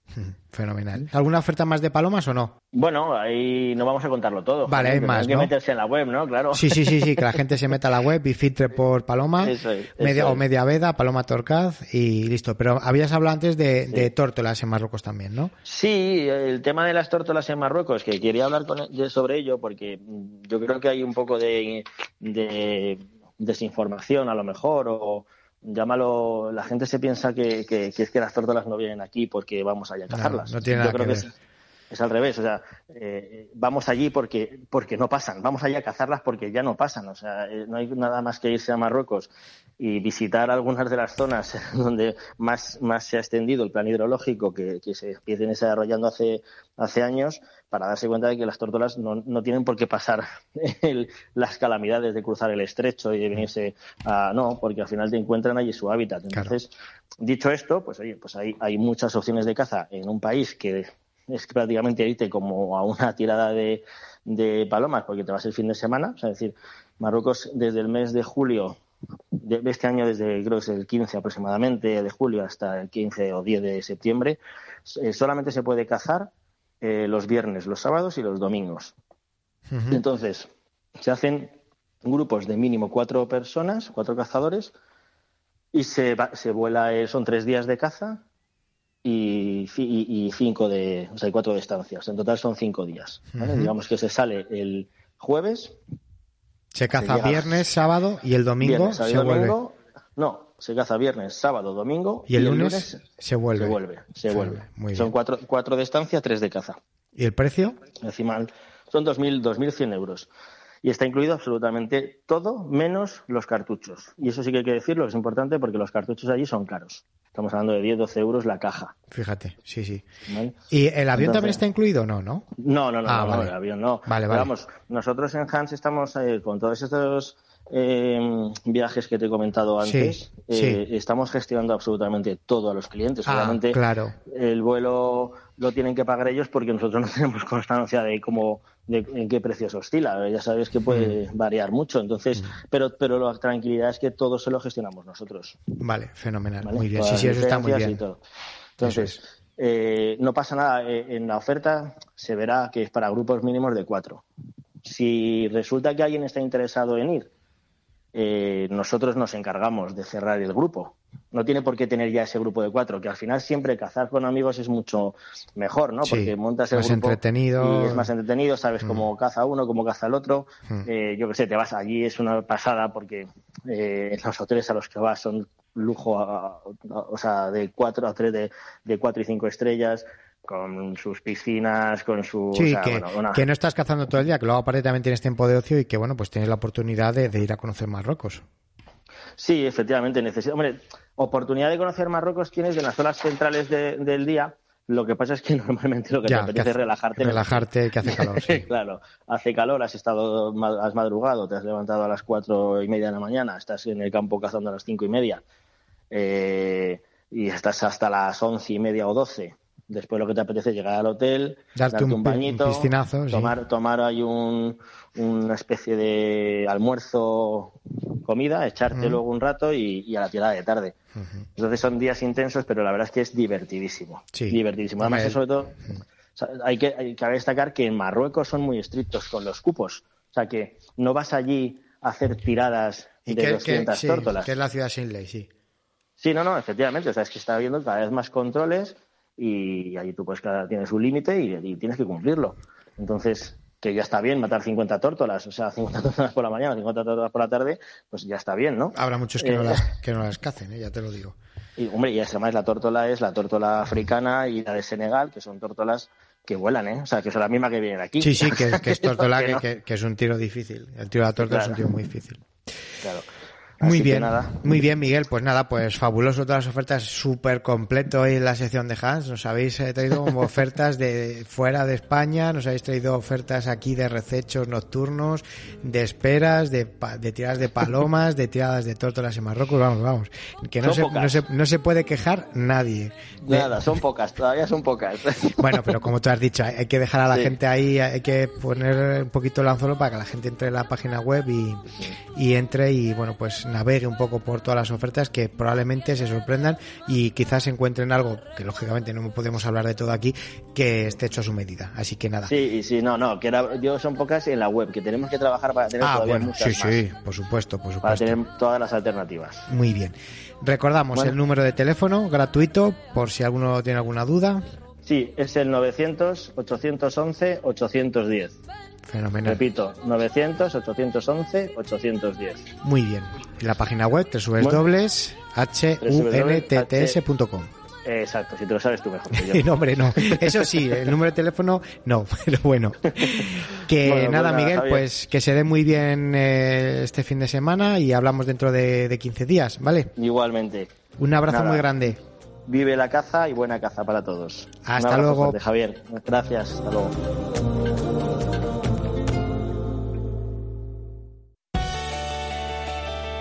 Fenomenal. ¿Alguna oferta más de palomas o no? Bueno, ahí no vamos a contarlo todo. Vale, hay más. Hay que meterse en la web, ¿no? Claro. Sí, sí, sí, sí, que la [laughs] gente se meta a la web y filtre por paloma, eso es, media, o media veda, paloma torcaz y listo. Pero habías hablado antes de, sí. de, tórtolas en Marruecos también, ¿no? Sí, el tema de las tórtolas en Marruecos, que quería hablar con, de, sobre ello porque yo creo que hay un poco de, de desinformación a lo mejor o llámalo, la gente se piensa que, que, que, es que las tórtolas no vienen aquí porque vamos allá a cazarlas. No, no tiene nada yo creo que, que es, es, al revés, o sea, eh, vamos allí porque, porque no pasan, vamos allá a cazarlas porque ya no pasan, o sea, eh, no hay nada más que irse a Marruecos y visitar algunas de las zonas [laughs] donde más, más se ha extendido el plan hidrológico que, que se viene desarrollando hace, hace años para darse cuenta de que las tórtolas no, no tienen por qué pasar [laughs] el, las calamidades de cruzar el estrecho y de venirse a no, porque al final te encuentran allí su hábitat. Entonces, claro. dicho esto, pues oye, pues hay, hay muchas opciones de caza en un país que es prácticamente irte como a una tirada de, de palomas porque te vas el fin de semana. O sea, es decir, Marruecos desde el mes de julio de este año, desde creo que es el 15 aproximadamente de julio hasta el 15 o 10 de septiembre, eh, solamente se puede cazar eh, los viernes, los sábados y los domingos. Uh -huh. Entonces, se hacen grupos de mínimo cuatro personas, cuatro cazadores, y se, va, se vuela, eh, son tres días de caza y, y, y, cinco de, o sea, cuatro de estancias. En total son cinco días. ¿vale? Uh -huh. Digamos que se sale el jueves. Se caza se viernes, sábado y el domingo viernes, se domingo, vuelve. No, se caza viernes, sábado, domingo. Y el, y el lunes, lunes, se vuelve. Se vuelve, se, se vuelve. vuelve. Son cuatro, cuatro de estancia, tres de caza. ¿Y el precio? Encima son 2.100 euros. Y está incluido absolutamente todo menos los cartuchos. Y eso sí que hay que decirlo, es importante porque los cartuchos allí son caros. Estamos hablando de 10, 12 euros la caja. Fíjate, sí, sí. ¿Vale? ¿Y el avión Entonces, también está incluido o no, no? No, no, no, ah, no, vale. no, el avión no. Vale, vale. Vamos, nosotros en Hans estamos eh, con todos estos eh, viajes que te he comentado antes, sí, sí. Eh, estamos gestionando absolutamente todo a los clientes. Ah, Obviamente, claro. el vuelo lo tienen que pagar ellos porque nosotros no [laughs] tenemos constancia de cómo, de en qué precios oscila. Ya sabes que puede mm. variar mucho. Entonces, mm. pero, pero la tranquilidad es que todo se lo gestionamos nosotros. Vale, fenomenal. ¿Vale? Muy bien. Todas sí, sí, eso está muy bien. Entonces, es. eh, no pasa nada. Eh, En la oferta se verá que es para grupos mínimos de cuatro. Si resulta que alguien está interesado en ir, eh, nosotros nos encargamos de cerrar el grupo. No tiene por qué tener ya ese grupo de cuatro, que al final siempre cazar con amigos es mucho mejor, ¿no? Porque montas el más grupo entretenido. y es más entretenido, sabes cómo caza uno, cómo caza el otro. Mm. Eh, yo qué sé, te vas allí, es una pasada porque eh, los hoteles a los que vas son lujo, a- a- o sea, de cuatro a tres, de, de cuatro y cinco estrellas, con sus piscinas, con su... Sí, o sea, que, bueno, una- que no estás cazando todo el día, que luego aparte también tienes tiempo de ocio y que, bueno, pues tienes la oportunidad de, de ir a conocer Marruecos. Sí, efectivamente, necesito. Hombre, oportunidad de conocer Marruecos tienes en las zonas centrales de- del día. Lo que pasa es que [laughs] normalmente lo que Ya, te apetece es relajarte. relajarte, que hace calor, sí. [laughs] claro, hace calor, has estado, has madrugado, te has levantado a las cuatro y media de la mañana, estás en el campo cazando a las cinco y media eh, y estás hasta las once y media o doce. Después lo que te apetece llegar al hotel, Darte un pi- un bañito, sí. tomar, tomar ahí un, una especie de almuerzo, comida, echarte luego un rato y, y a la tirada de tarde. Entonces son días intensos, pero la verdad es que es divertidísimo. Sí. Divertidísimo. Además, es sobre todo, o sea, hay que, hay que destacar que en Marruecos son muy estrictos con los cupos. O sea, que no vas allí a hacer tiradas Y de que, que, 200 sí, tórtolas. que es la ciudad sin ley, sí. Sí, no, no, efectivamente. O sea, es que está habiendo cada vez más controles y ahí tú pues cada tienes un límite y, y tienes que cumplirlo. Entonces, que ya está bien matar 50 tórtolas, o sea, 50 tórtolas por la mañana, 50 tórtolas por la tarde, pues ya está bien, ¿no? Habrá muchos que, no, Eh, las, que no las cacen, ¿eh? ya te lo digo. Y, hombre, y además la tórtola es la tórtola africana y la de Senegal, que son tórtolas que vuelan, ¿eh? O sea, que son la misma que vienen aquí. Sí, sí, que, que es [laughs] tortola, Que que, no. que- que es un tiro difícil. El tiro de la tortola es un tiro muy difícil. Claro. Muy Así bien, nada. muy bien, Miguel. Pues nada, pues fabuloso todas las ofertas, súper completo hoy en la sección de Hans. Nos habéis eh, traído como [laughs] ofertas de fuera de España, nos habéis traído ofertas aquí de recechos nocturnos, de esperas, de, de tiradas de palomas, de tiradas de tórtolas en Marruecos. Vamos, vamos. Que no se, no, se, no se puede quejar nadie. De- Nada, son pocas, todavía son pocas. [laughs] Bueno, pero como tú has dicho, hay que dejar a la Sí. gente ahí, hay que poner un poquito el anzuelo para que la gente entre en la página web y, y entre y, bueno, pues navegue un poco por todas las ofertas que probablemente se sorprendan y quizás encuentren algo que lógicamente no podemos hablar de todo aquí, que esté hecho a su medida. Así que nada. Sí, y sí, no, no, que era, yo son pocas en la web, que tenemos que trabajar para tener ah, todavía bueno, muchas sí, más, sí, por supuesto, por para tener todas las alternativas. Muy bien. Recordamos Bueno. el número de teléfono gratuito por si alguno tiene alguna duda. Sí, es el 900-811-810. Fenomenal. Repito, 900-811-810. Muy bien. Y la página web www.huntts.com. Exacto, si te lo sabes tú mejor que yo. [laughs] No, hombre, no. Eso sí, el número de teléfono no, [laughs] pero bueno. Que Bueno, pues nada, Miguel, pues que se dé muy bien eh, este fin de semana y hablamos dentro de, de 15 días, ¿vale? Igualmente. Un abrazo Nada. muy grande. Vive la caza y buena caza para todos. Hasta luego. fuerte, Javier. Gracias, hasta luego.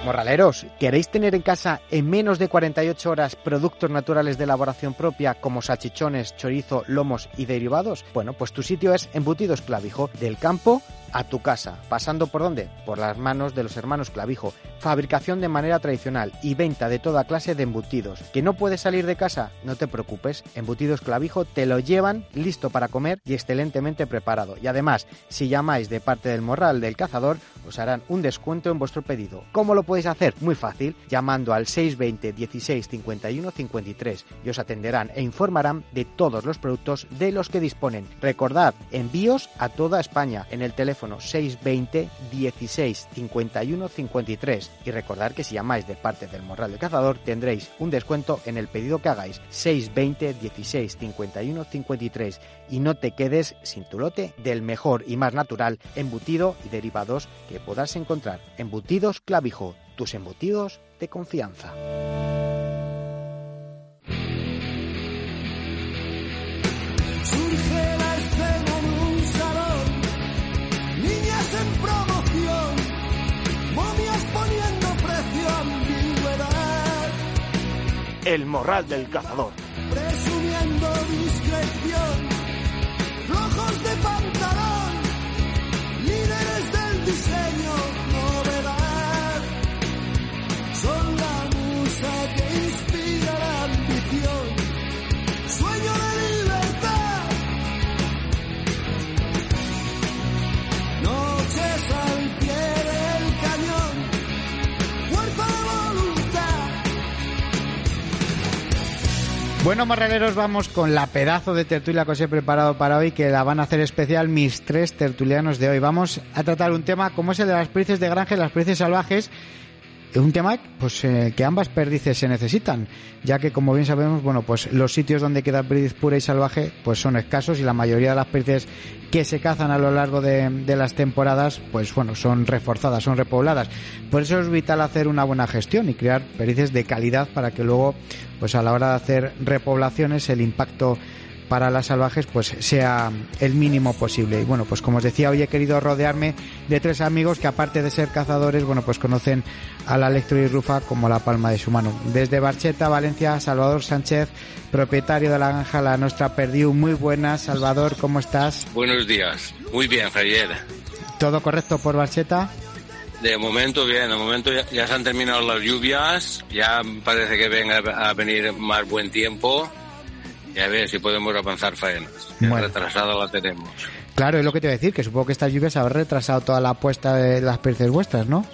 Morraleros, ¿queréis tener en casa en menos de 48 horas productos naturales de elaboración propia como salchichones, chorizo, lomos y derivados? Bueno, pues tu sitio es Embutidos Clavijo, del campo a tu casa, pasando por dónde? Por las manos de los hermanos Clavijo. Fabricación de manera tradicional y venta de toda clase de embutidos. ¿Que no puedes salir de casa? No te preocupes, Embutidos Clavijo te lo llevan listo para comer y excelentemente preparado. Y además, si llamáis de parte del Morral del Cazador, os harán un descuento en vuestro pedido. ¿Cómo lo podéis hacer? Muy fácil, llamando al 620 16 51 53 y os atenderán e informarán de todos los productos de los que disponen. Recordad, envíos a toda España en el teléfono 620 16 51 53 y recordad que si llamáis de parte del Morral del Cazador tendréis un descuento en el pedido que hagáis 620 16 51 53 y no te quedes sin tu lote del mejor y más natural embutido y derivados que podrás encontrar. Embutidos Clavijo, tus embutidos de confianza. Surge en promoción, momias poniendo precio a ambigüedad, El morral del cazador. presumiendo discreción, flojos de pantalón, líderes del diseño, Bueno, morraleros, vamos con la pedazo de tertulia que os he preparado para hoy, que la van a hacer especial mis tres tertulianos de hoy. Vamos a tratar un tema como es el de las perdices de granja las perdices salvajes, un tema pues eh, que ambas perdices se necesitan, ya que como bien sabemos, bueno, pues los sitios donde queda perdiz pura y salvaje pues son escasos y la mayoría de las perdices que se cazan a lo largo de, de las temporadas, pues bueno, son reforzadas, son repobladas. Por eso es vital hacer una buena gestión y crear perdices de calidad para que luego, pues a la hora de hacer repoblaciones, el impacto para las salvajes pues sea el mínimo posible. Y bueno, pues como os decía, hoy he querido rodearme de tres amigos que aparte de ser cazadores, bueno, pues conocen a la Electro y Rufa como la palma de su mano. Desde Barcheta, Valencia, Salvador Sánchez, propietario de la granja La Nostra Perdiu. Muy buenas, Salvador, ¿cómo estás? Buenos días. Muy bien, Javier. ¿Todo correcto por Barcheta? De momento bien, de momento ya, ya se han terminado las lluvias, ya parece que venga a venir más buen tiempo y a ver si podemos avanzar faenas. Bueno. Retrasada la tenemos. Claro, es lo que te voy a decir, que supongo que estas lluvias habrán retrasado toda la apuesta de las perdices vuestras, ¿no?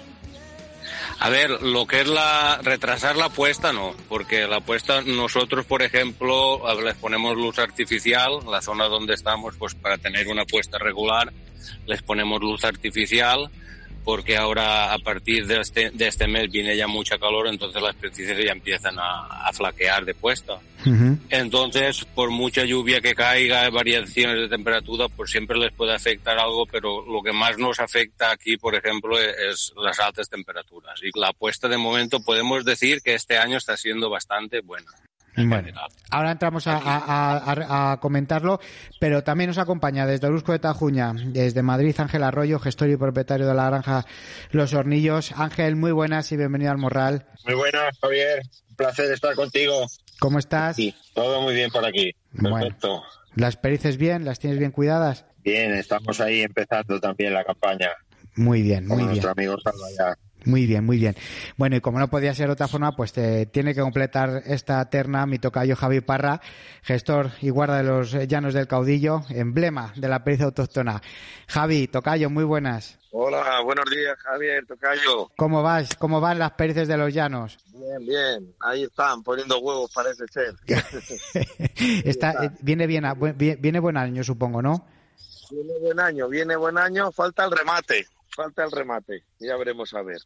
A ver, lo que es la retrasar la apuesta no, porque la apuesta nosotros, por ejemplo, les ponemos luz artificial, la zona donde estamos, pues para tener una apuesta regular, les ponemos luz artificial, porque ahora a partir de este, de este mes viene ya mucha calor, entonces las perdices ya empiezan a, a flaquear de puesta. Entonces, por mucha lluvia que caiga, variaciones de temperatura, pues siempre les puede afectar algo, pero lo que más nos afecta aquí, por ejemplo, e- es las altas temperaturas. Y la apuesta de momento podemos decir que este año está siendo bastante buena. En Bueno, ahora entramos a, a- a- a comentarlo, pero también nos acompaña desde Orusco de Tajuña, desde Madrid, Ángel Arroyo, gestor y propietario de la granja Los Hornillos. Ángel, muy buenas y bienvenido al Morral. Muy buenas, Javier. Un placer estar contigo. ¿Cómo estás? Sí, todo muy bien por aquí. Bueno. Perfecto. ¿Las perices bien? ¿Las tienes bien cuidadas? Bien, estamos ahí empezando también la campaña Muy bien, con muy bien. nuestro amigo Salva ya. Muy bien, muy bien. Bueno, y como no podía ser de otra forma, pues te tiene que completar esta terna mi tocayo Javi Parra, gestor y guarda de los llanos del caudillo, emblema de la pericia autóctona. Javi, tocayo, muy buenas. Hola, buenos días, Javier, Tocayo. ¿Cómo vas? ¿Cómo van las perices de los llanos? Bien, bien, ahí están, poniendo huevos, parece ser. [laughs] Está, eh, viene bien, a- buen- bien- viene buen año, supongo, ¿no? Viene buen año, viene buen año, falta el remate, falta el remate, ya veremos a ver.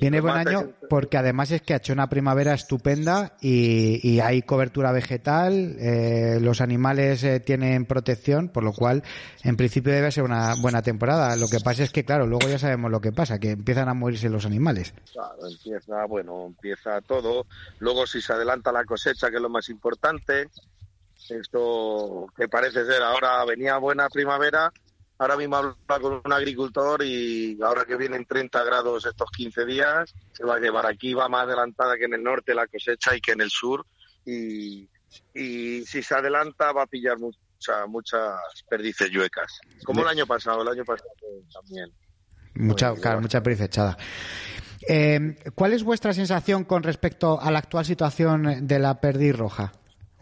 Viene buen año que- porque además es que ha hecho una primavera estupenda y, y hay cobertura vegetal, eh, los animales eh, tienen protección, por lo cual en principio debe ser una buena temporada. Lo que pasa es que, claro, luego ya sabemos lo que pasa, que empiezan a morirse los animales. Claro, empieza, bueno, empieza todo. Luego si se adelanta la cosecha, que es lo más importante, esto que parece ser ahora venía buena primavera, ahora mismo habla con un agricultor y ahora que vienen 30 grados estos 15 días, se va a llevar aquí, va más adelantada que en el norte la cosecha y que en el sur y, y si se adelanta va a pillar mucha, muchas perdices yuecas. Como el año pasado, el año pasado también. Mucha, bien, claro, mucha pericia echada. Eh, ¿Cuál es vuestra sensación con respecto a la actual situación de la perdiz roja?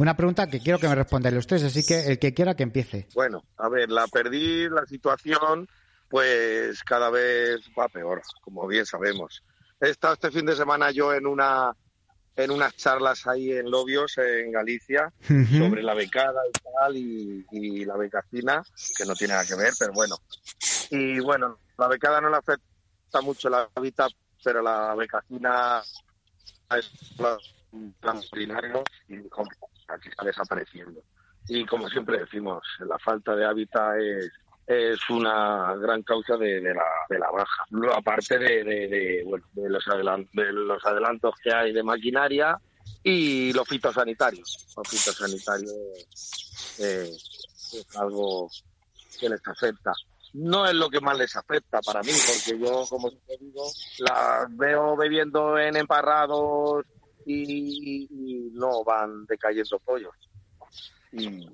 Una pregunta que quiero que me respondáis los tres, así que el que quiera que empiece. Bueno, a ver, la perdí, la situación, pues cada vez va peor, como bien sabemos. He estado este fin de semana yo en una en unas charlas ahí en Lobios, en Galicia, sobre la becada y tal, y, y la becacina, que no tiene nada que ver, pero bueno. Y bueno, la becada no le afecta mucho el hábitat, pero la becacina es un plan urinario y que está desapareciendo. Y como siempre decimos, la falta de hábitat es, es una gran causa de, de la, de la baja. Aparte de, de, bueno, los adelan- de los adelantos que hay de maquinaria y los fitosanitarios. Los fitosanitarios eh, es algo que les afecta. No es lo que más les afecta para mí, porque yo, como siempre digo, las veo bebiendo en emparrados y, y no van decayendo pollos. Y,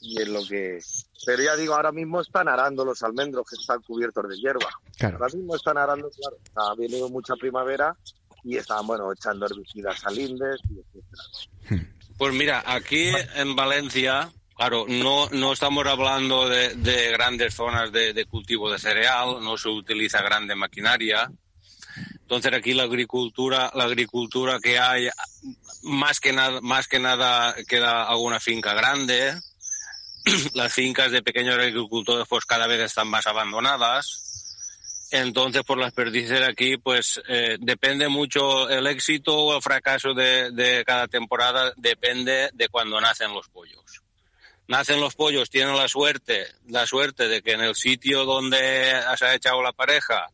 y es lo que... Pero ya digo, ahora mismo están arando los almendros que están cubiertos de hierba. Claro. Ahora mismo están arando, claro, ha venido mucha primavera y están, bueno, echando herbicidas al lindes y etcétera. Pues mira, aquí en Valencia, claro, no, no estamos hablando de, de grandes zonas de, de cultivo de cereal, no se utiliza grande maquinaria. Entonces aquí la agricultura, la agricultura que hay más que nada, más que nada queda alguna finca grande. [clears throat] Las fincas de pequeños agricultores pues cada vez están más abandonadas. Entonces, por las perdices aquí, pues eh, depende mucho el éxito o el fracaso de, cada temporada, depende de cuando nacen los pollos. Nacen los pollos, tienen la suerte, la suerte de que en el sitio donde se ha echado la pareja,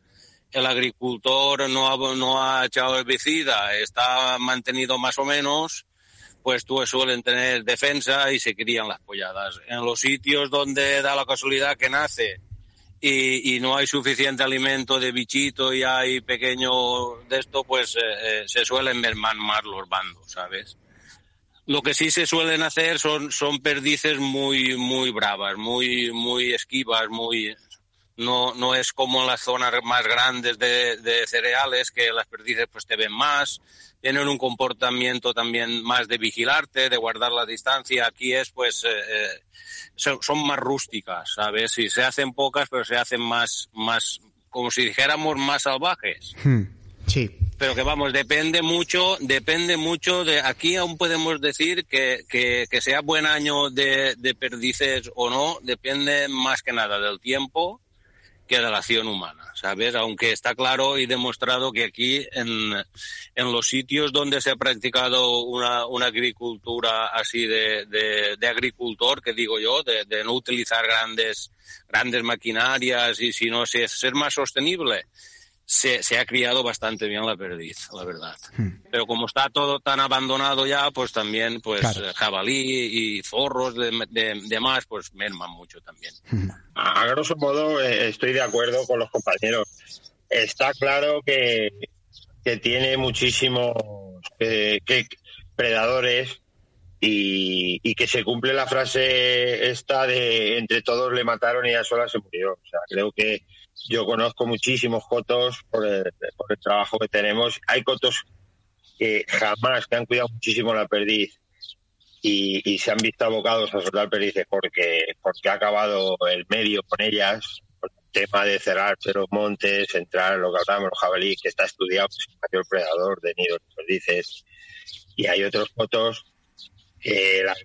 el agricultor no ha, no ha echado herbicida, está mantenido más o menos, pues tú suelen tener defensa y se crían las polladas. En los sitios donde da la casualidad que nace y, y no hay suficiente alimento de bichito y hay pequeño de esto, pues eh, eh, se suelen mermar más los bandos, ¿sabes? Lo que sí se suelen hacer son, son perdices muy, muy bravas, muy, muy esquivas, muy, no, no es como en las zonas más grandes de, de cereales que las perdices pues te ven más, tienen un comportamiento también más de vigilarte, de guardar la distancia. Aquí es pues, eh, eh, son, son más rústicas, ¿sabes? Y se hacen pocas, pero se hacen más, más, como si dijéramos más salvajes. Hmm, Sí. Pero que vamos, depende mucho, depende mucho de, aquí aún podemos decir que, que, que sea buen año de, de perdices o no, depende más que nada del tiempo que de la acción humana, ¿sabes? Aunque está claro y demostrado que aquí en, en los sitios donde se ha practicado una, una agricultura así de, de, agricultor, que digo yo, de, de no utilizar grandes, grandes maquinarias y sino ser más sostenible, se, se, ha criado bastante bien la perdiz, la verdad. Hmm. Pero como está todo tan abandonado ya, pues también, pues claro. jabalí y zorros de, de, de, más, pues merman mucho también. Hmm. A grosso modo, eh, estoy de acuerdo con los compañeros. Está claro que, que tiene muchísimos eh, que predadores y, y, que se cumple la frase esta de entre todos le mataron y ella sola se murió. O sea, creo que yo conozco muchísimos cotos por el, por el trabajo que tenemos. Hay cotos que jamás, que han cuidado muchísimo la perdiz y, se han visto abocados a soltar perdices porque, porque ha acabado el medio con ellas, por el tema de cerrarse los montes, entrar lo que hablábamos, los jabalíes, que está estudiado, es el mayor predador de nidos de perdices. Y hay otros cotos que la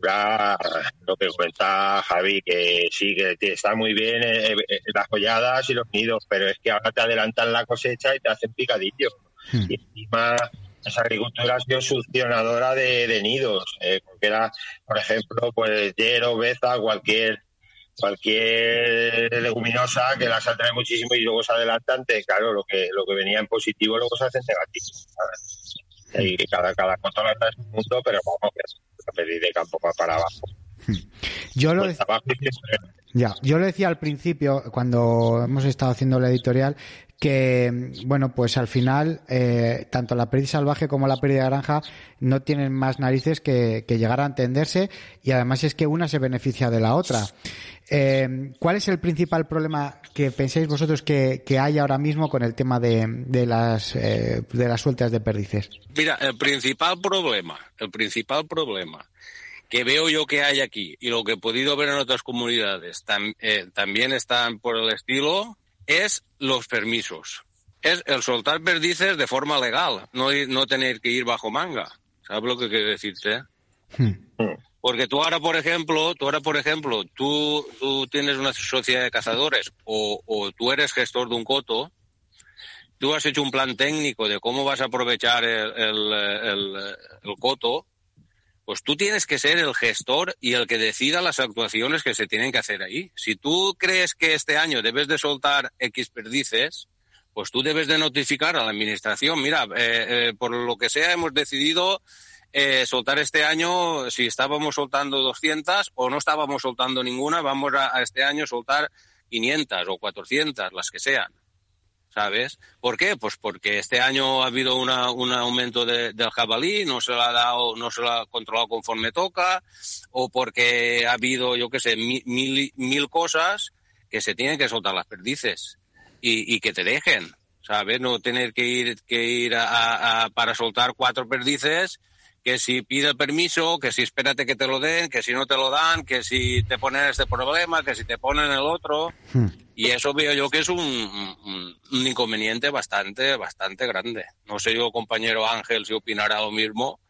agricultura, lo que comentaba Javi, que sí, que está muy bien eh, eh, las jolladas y los nidos, pero es que ahora te adelantan la cosecha y te hacen picadillo. Hmm. Y encima esa agricultura ha sido succionadora de, de nidos, eh, porque era, por ejemplo, pues hierro, beza, cualquier cualquier leguminosa que las atrae muchísimo y luego se adelantan, claro, lo que lo que venía en positivo luego se hace en negativo. ¿sabes? y cada, cada está en un mundo, pero vamos, que de campo va para abajo. [laughs] Yo lo, pues abajo ya, yo lo decía al principio, cuando hemos estado haciendo la editorial, que, bueno, pues al final, eh, tanto la pérdida salvaje como la pérdida de granja no tienen más narices que, que, llegar a entenderse y además es que una se beneficia de la otra. Eh, ¿Cuál es el principal problema que pensáis vosotros que, que hay ahora mismo con el tema de, de las, eh, de las sueltas de perdices? Mira, el principal problema, el principal problema que veo yo que hay aquí y lo que he podido ver en otras comunidades tam, eh, también están por el estilo es los permisos. Es el soltar perdices de forma legal, no, no tener que ir bajo manga. ¿Sabes lo que quiero decirte? Hmm. Porque tú ahora, por ejemplo, tú ahora, por ejemplo, tú, tú tienes una sociedad de cazadores o, o tú eres gestor de un coto, tú has hecho un plan técnico de cómo vas a aprovechar el, el, coto, pues tú tienes que ser el gestor y el que decida las actuaciones que se tienen que hacer ahí. Si tú crees que este año debes de soltar X perdices, pues tú debes de notificar a la administración, mira, eh, eh, por lo que sea hemos decidido eh, soltar este año, si estábamos soltando 200 o no estábamos soltando ninguna, vamos a, este año soltar 500 o 400, las que sean. ¿sabes? ¿Por qué? Pues porque este año ha habido una, un aumento de, del jabalí, no se lo ha dado, no se lo ha controlado conforme toca, o porque ha habido, yo qué sé, mil, mil, cosas que se tienen que soltar las perdices y, y que te dejen, ¿sabes? No tener que ir, que ir para soltar cuatro perdices que si pide permiso, que si espérate que te lo den, que si no te lo dan, que si te ponen este problema, que si te ponen el otro. Hmm. Y eso veo yo que es un, un, un, inconveniente bastante, bastante grande. No sé yo, compañero Ángel, si opinará lo mismo,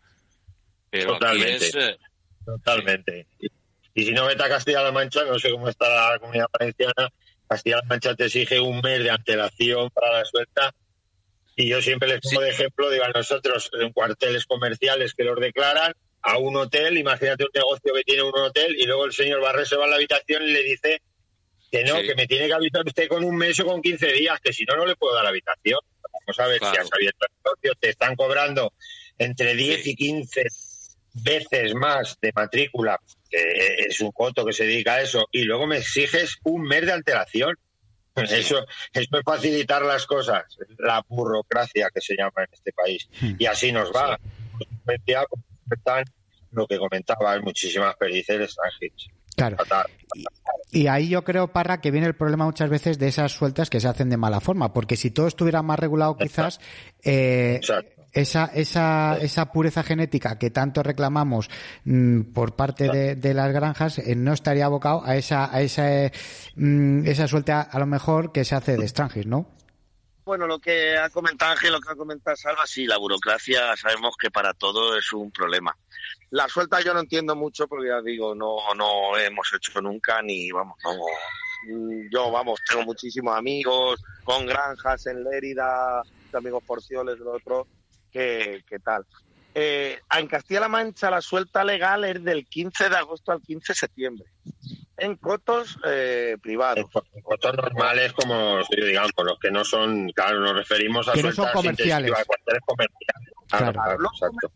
Pero Totalmente. aquí es... eh, Totalmente. Y, y si no vete a Castilla-La Mancha, no sé cómo está la comunidad valenciana, Castilla-La Mancha te exige un mes de antelación para la suelta. Y yo siempre les pongo de ejemplo, digo a nosotros, en cuarteles comerciales que los declaran, a un hotel, imagínate un negocio que tiene un hotel, y luego el señor va a reservar la habitación y le dice que no, Sí. que me tiene que avisar usted con un mes o con 15 días, que si no, no le puedo dar la habitación. Vamos a ver si has abierto el negocio, te están cobrando entre 10 y 15 veces más de matrícula, que es un coto que se dedica a eso, y luego me exiges un mes de antelación. Eso, eso es facilitar las cosas, la burocracia que se llama en este país. Y así nos va. Ya están lo que comentaba, muchísimas perdices. Claro. Y ahí yo creo, Parra, que viene el problema muchas veces de esas sueltas que se hacen de mala forma, porque si todo estuviera más regulado, quizás eh, esa, esa, esa pureza genética que tanto reclamamos mm, por parte de, las granjas eh, no estaría abocado a esa, a esa, eh, mm, esa suelta a lo mejor que se hace de extranjeros, ¿no? Bueno, lo que ha comentado Ángel, lo que ha comentado Salva, sí, la burocracia sabemos que para todo es un problema. La suelta yo no entiendo mucho porque ya digo, no, no hemos hecho nunca ni, vamos, no. Mm, Yo, vamos, tengo muchísimos amigos con granjas en Lérida, amigos porcioles, lo otro, que, que tal. Eh, en Castilla-La Mancha la suelta legal es del 15 de agosto al 15 de septiembre. En cotos eh, privados. Cotos normales, como digamos, los que no son, claro, nos referimos a Que no son sueltas comerciales. intensivas, cuarteles comerciales. Claro, Claro. claro, exacto.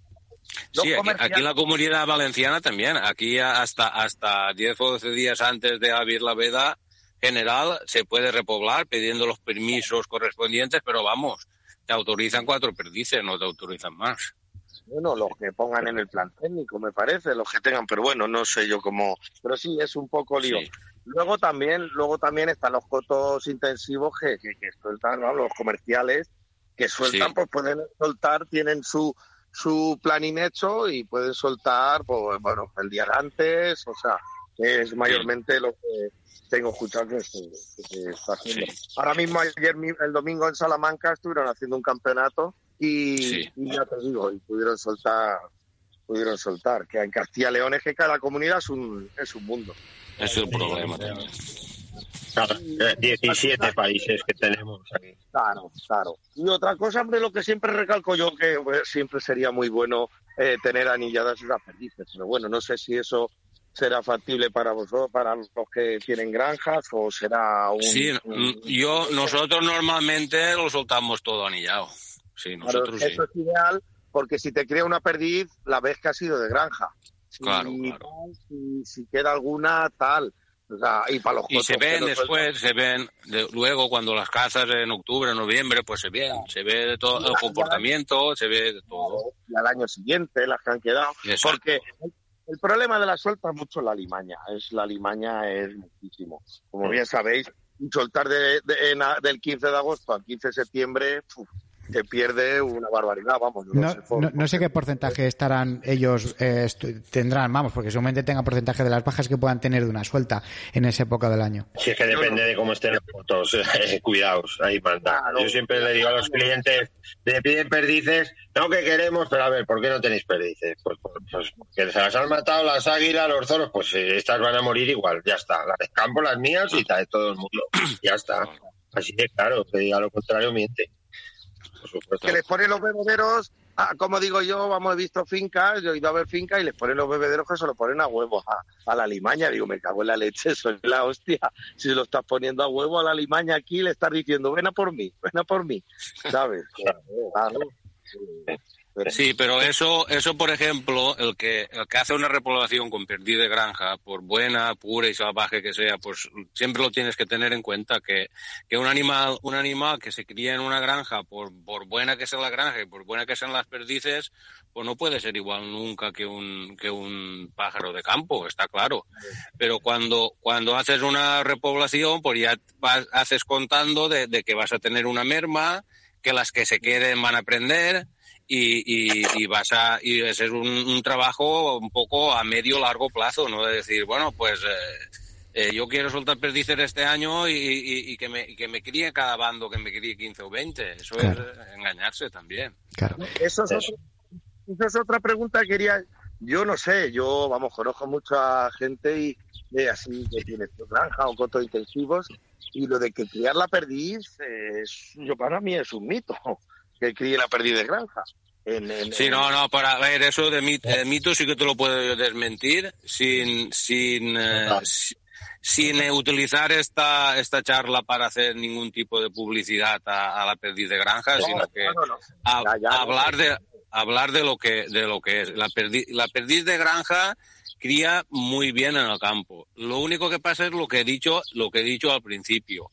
Sí, aquí, aquí en la comunidad valenciana también. Aquí hasta hasta 10 o 12 días antes de abrir la veda general se puede repoblar pidiendo los permisos correspondientes, pero vamos, te autorizan cuatro perdices, no te autorizan más. Bueno, los que pongan en el plan técnico, me parece, los que tengan, pero bueno, no sé yo cómo. Pero sí, es un poco lío. Luego también, luego también están los cotos intensivos que, que, que sueltan, ¿no? los comerciales, que sueltan, Sí. pues pueden soltar, tienen su su planning hecho y pueden soltar, pues bueno, el día antes, o sea, es mayormente lo que tengo escuchado que se, que se está haciendo. Ahora mismo, ayer, mi- el domingo en Salamanca, estuvieron haciendo un campeonato y, y ya te digo, y pudieron soltar, pudieron soltar, que en Castilla y León es que cada comunidad es un, es un mundo. Es el problema también. Claro, eh, 17 países que tenemos aquí. Claro, claro. Y otra cosa, hombre, lo que siempre recalco yo, que pues, siempre sería muy bueno eh, tener anilladas esas perdices. Pero bueno, no sé si eso será factible para vosotros, para los que tienen granjas, o será un... Sí, un- yo, nosotros normalmente lo soltamos todo anillado. Sí, Claro, nosotros sí. eso es ideal, porque si te crea una perdiz, la ves que ha sido de granja. Si, Claro, si, si queda alguna, tal. O sea, y para los Y se ven después, se ven, de- luego cuando las cazas en octubre, noviembre, pues se ven, se ve todo el comportamiento, se ve de todo. y al año siguiente las que han quedado. Exacto. Porque el, problema de la suelta es mucho la limaña. Es la limaña es muchísimo. Como bien sabéis, soltar de, de- en a- del 15 de agosto al 15 de septiembre uf, te pierde una barbaridad. Vamos, no No, sé, no, no sé qué porcentaje estarán ellos, eh, tendrán, vamos, porque seguramente tengan porcentaje de las bajas que puedan tener de una suelta en esa época del año. Si es que depende de cómo estén los fotos, [laughs] eh, cuidados, ahí manda. Yo siempre le digo a los clientes, le piden perdices, no que queremos, pero a ver, ¿por qué no tenéis perdices? Pues, pues, pues porque se las han matado las águilas, los zoros, pues eh, estas van a morir igual, ya está. Las de campo, las mías y tal, de todo el mundo, [clears throat] ya está. Así que claro, que diga lo contrario miente. Que les ponen los bebederos, ah, como digo yo, vamos, he visto fincas, yo he ido a ver fincas y les ponen los bebederos que se lo ponen a huevos a, a la limaña. Digo, me cago en la leche, [laughs] soy la hostia. Si lo estás poniendo a huevo a la limaña aquí, le estás diciendo, ven a por mí, ven a por mí, ¿sabes? [laughs] Claro. Sí, pero eso, eso por ejemplo, el que, el que hace una repoblación con perdí de granja, por buena, pura y salvaje que sea, pues siempre lo tienes que tener en cuenta que, que un animal, un animal que se cría en una granja, por, por buena que sea la granja y por buena que sean las perdices, pues no puede ser igual nunca que un, que un pájaro de campo, está claro. Pero cuando, cuando haces una repoblación, pues ya haces contando de, de que vas a tener una merma, que las que se queden van a aprender, y, y, y vas a y ese es un, un trabajo un poco a medio largo plazo no de decir bueno pues eh, eh, yo quiero soltar perdices este año y, y- y que me y que me críe cada bando que me críe 15 o 20 eso Claro. es engañarse también Claro. Eso es, otra, eso es otra pregunta que quería. yo no sé, yo, vamos, conozco mucha gente y eh, así que tiene su granja o cotos intensivos y lo de que criar la perdiz, eh, es- yo para mí es un mito, que críe la perdiz de granja. En, en- Sí, en- no, no, para ver, eso de mit- eh, mito sí que te lo puedo desmentir sin, sin, eh, si- sin eh, utilizar esta, esta charla para hacer ningún tipo de publicidad a, a la perdiz de granja, No, sino que no, no. a- Ya, ya, no. hablar de hablar de lo que de lo que es la perdiz, la perdiz de granja cría muy bien en el campo. Lo único que pasa es lo que he dicho, lo que he dicho al principio.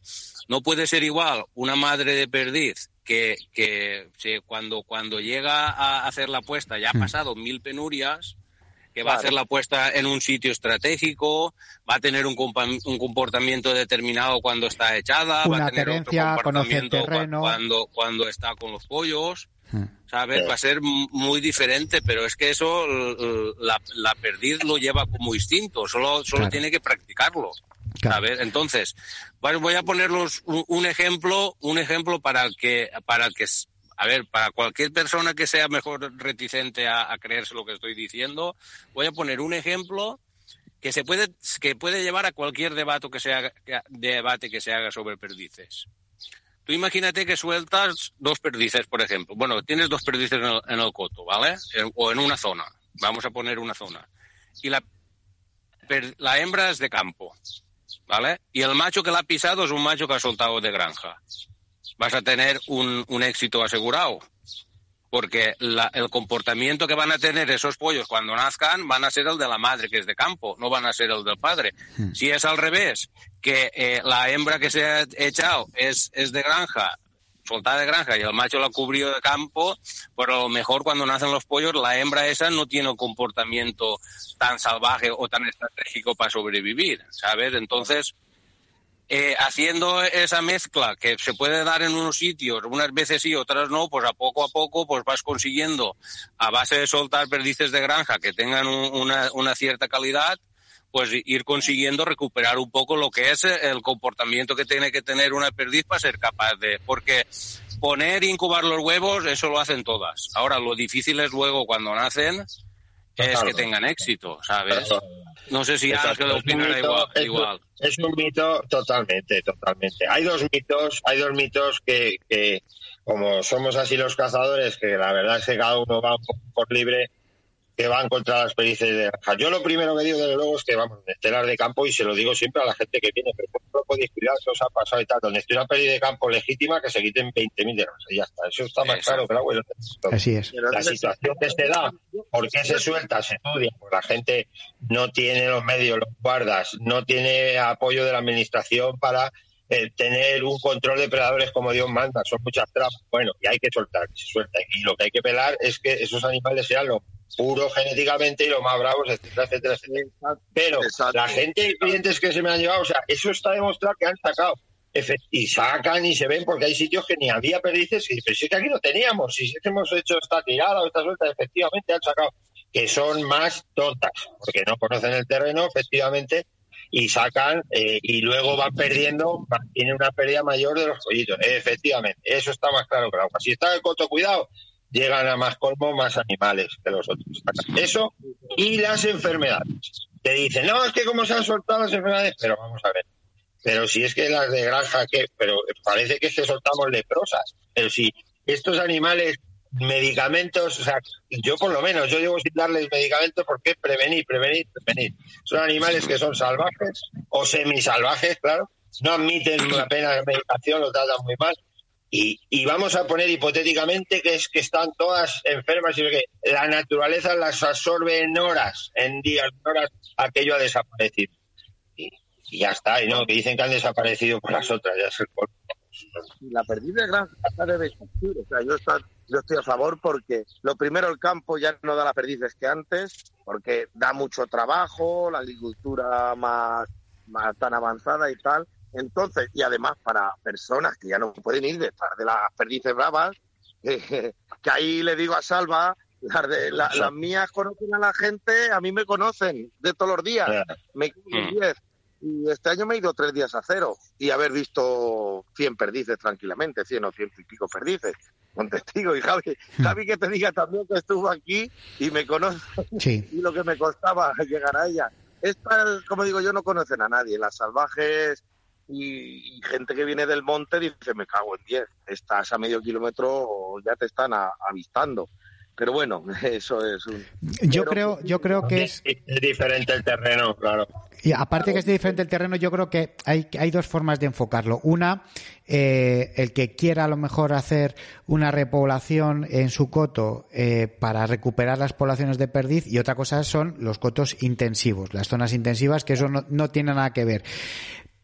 No puede ser igual una madre de perdiz que, que cuando, cuando llega a hacer la puesta ya ha pasado mil penurias, que va a hacer la puesta en un sitio estratégico, va a tener un, un comportamiento determinado cuando está echada, va Una a tener otro comportamiento terreno. cuando, cuando está con los pollos. Hmm. ¿sabes? Sí. Va a ser muy diferente, pero es que eso la, la perdiz lo lleva como instinto, solo, solo Claro. tiene que practicarlo. Claro. ¿sabes? Entonces, voy a ponerlos un, ejemplo, un ejemplo para que, para que, a ver, para cualquier persona que sea mejor reticente a, creerse lo que estoy diciendo, voy a poner un ejemplo que se puede, que puede llevar a cualquier debate que se haga, debate que se haga sobre perdices. Tú imagínate que sueltas dos perdices, por ejemplo. Bueno, tienes dos perdices en el, en el coto, ¿vale? En- o en una zona. Vamos a poner una zona. Y la, la hembra es de campo, ¿vale? Y el macho que la ha pisado es un macho que ha soltado de granja. Vas a tener un, un éxito asegurado. Porque la- el comportamiento que van a tener esos pollos cuando nazcan van a ser el de la madre, que es de campo, no van a ser el del padre. Si es al revés, que eh, la hembra que se ha echado es, es de granja, soltada de granja, y el macho la cubrió de campo, pero a lo mejor cuando nacen los pollos, la hembra esa no tiene un comportamiento tan salvaje o tan estratégico para sobrevivir, ¿sabes? Entonces, eh, haciendo esa mezcla que se puede dar en unos sitios, unas veces sí, otras no, pues a poco a poco pues vas consiguiendo, a base de soltar perdices de granja que tengan un- una, una cierta calidad, pues ir consiguiendo recuperar un poco lo que es el comportamiento que tiene que tener una perdiz para ser capaz de, porque poner e incubar los huevos, eso lo hacen todas. Ahora, lo difícil es luego cuando nacen, es Claro. que tengan éxito, ¿sabes? Claro. No sé si Ángel es un opinará igual. es- igual. Es un mito totalmente, totalmente. Hay dos mitos, hay dos mitos que, que como somos así los cazadores, que la verdad es que cada uno va por libre, que van contra las perdices de granja. Yo lo primero que digo, desde luego, es que vamos, estelar de campo, y se lo digo siempre a la gente que viene, pero no podéis cuidar que os ha pasado y tal. Donde esté una pérdida de campo legítima, que se quiten 20.000 de grasa y ya está. Eso está más Eso. claro que el los testigos. Así es. La situación que se da, ¿por qué se suelta? Se estudia, pues la gente no tiene los medios, los guardas, no tiene apoyo de la administración para eh, tener un control de predadores como Dios manda, son muchas trampas. Bueno, y hay que soltar, se suelta. Y lo que hay que pelar es que esos animales sean lo puro genéticamente y lo más bravos, etcétera, etcétera, etcétera. Pero Exacto. la gente, clientes que se me han llevado, o sea, eso está demostrado que han sacado. Y sacan y se ven porque hay sitios que ni había perdices y pero si es que aquí no teníamos, si es que hemos hecho esta tirada o esta suelta, efectivamente han sacado que son más tontas, porque no conocen el terreno, efectivamente, y sacan eh, y luego van perdiendo, tienen una pérdida mayor de los pollitos. Efectivamente, eso está más claro que agua. Si está el coto cuidado, llegan a más colmo más animales que los otros. Eso y las enfermedades. Te dicen, no, es que como se han soltado las enfermedades, pero vamos a ver. Pero si es que las de granja, que pero parece que que soltamos leprosas. Pero si estos animales, medicamentos, o sea, yo por lo menos, yo llevo sin darles medicamentos porque prevenir, prevenir, prevenir. Son animales que son salvajes o semisalvajes, claro. No admiten apenas medicación, lo tratan muy mal. Y, y vamos a poner hipotéticamente que es que están todas enfermas y que la naturaleza las absorbe en horas, en días, en horas, aquello ha desaparecido. Y, ya está, y no, que dicen que han desaparecido por las otras, ya es y la perdiz de granja debe existir. O sea, yo estoy a favor porque lo primero, el campo ya no da las perdices que antes, porque da mucho trabajo, la agricultura más, más tan avanzada y tal. Entonces, y además para personas que ya no pueden ir detrás de las perdices bravas, que, [laughs] que ahí le digo a Salva, las, de, la- las mías conocen a la gente, a mí me conocen de todos los días. Me quedo en Mm. 10. Y este año me he ido tres días a cero y haber visto 100 perdices tranquilamente, 100 o 100 y pico perdices. con testigo. Y Javi, Javi que te diga también que estuvo aquí y me conoce [laughs] Sí. y lo que me costaba [laughs] llegar a ella. Esta, como digo yo, no conocen a nadie. Las salvajes y, y gente que viene del monte dice, me cago en 10. Estás a medio kilómetro, ya te están a- avistando. Pero bueno, [laughs] eso es un... Yo Pero- creo, yo creo que es Es diferente el terreno, claro. Y aparte que es diferente el terreno, yo creo que hay, hay dos formas de enfocarlo. Una, eh, el que quiera a lo mejor hacer una repoblación en su coto eh, para recuperar las poblaciones de perdiz y otra cosa son los cotos intensivos, las zonas intensivas, que eso no, no tiene nada que ver.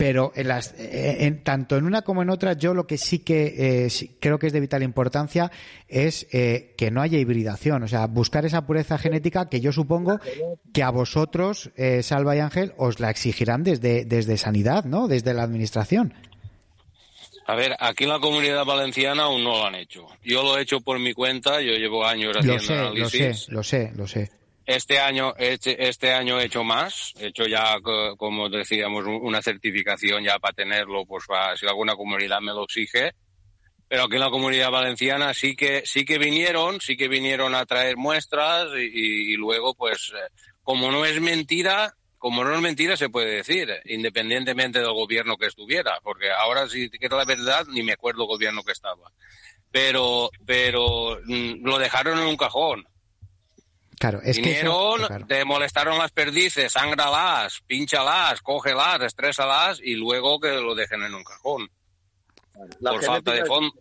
Pero en las, eh, en, tanto en una como en otra, yo lo que sí que eh, sí- creo que es de vital importancia es eh, que no haya hibridación, o sea, buscar esa pureza genética que yo supongo que a vosotros, eh, Salva y Ángel, os la exigirán desde, desde Sanidad, ¿no? Desde la Administración. A ver, aquí en la comunidad valenciana aún no lo han hecho. Yo lo he hecho por mi cuenta, yo llevo años Lo haciendo sé, lo análisis. sé, lo sé, lo sé. Este año, este, este año he hecho más, he hecho ya, co- como decíamos, un- una certificación ya para tenerlo, pues para, si alguna comunidad me lo exige. Pero aquí en la comunidad valenciana sí que, sí que vinieron, sí que vinieron a traer muestras y, y- luego, pues, eh, como no es mentira, como no es mentira se puede decir, independientemente del gobierno que estuviera, porque ahora sí que la verdad, ni me acuerdo el gobierno que estaba. Pero, pero mm, lo dejaron en un cajón. Claro, es que eso- Vinieron, claro. te molestaron las perdices, sangralas, pínchalas, cógelas, estrésalas y luego que lo dejen en un cajón. La por falta de fondo.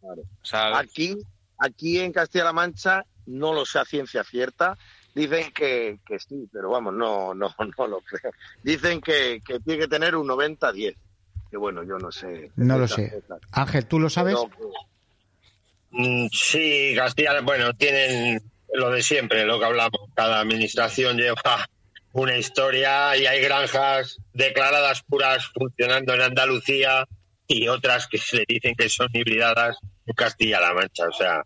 Claro. Aquí, aquí en Castilla-La Mancha no lo sé a ciencia cierta. Dicen que, que sí, pero vamos, no, no, [laughs] no lo creo. Dicen que, que tiene que tener un 90-10. Que bueno, yo no sé. No lo sé. Ángel, ¿tú lo sabes? Pero, Mm, Sí, Castilla, bueno, tienen lo de siempre, lo que hablamos. Cada administración lleva una historia y hay granjas declaradas puras funcionando en Andalucía y otras que se dicen que son hibridadas en Castilla-La Mancha. O sea,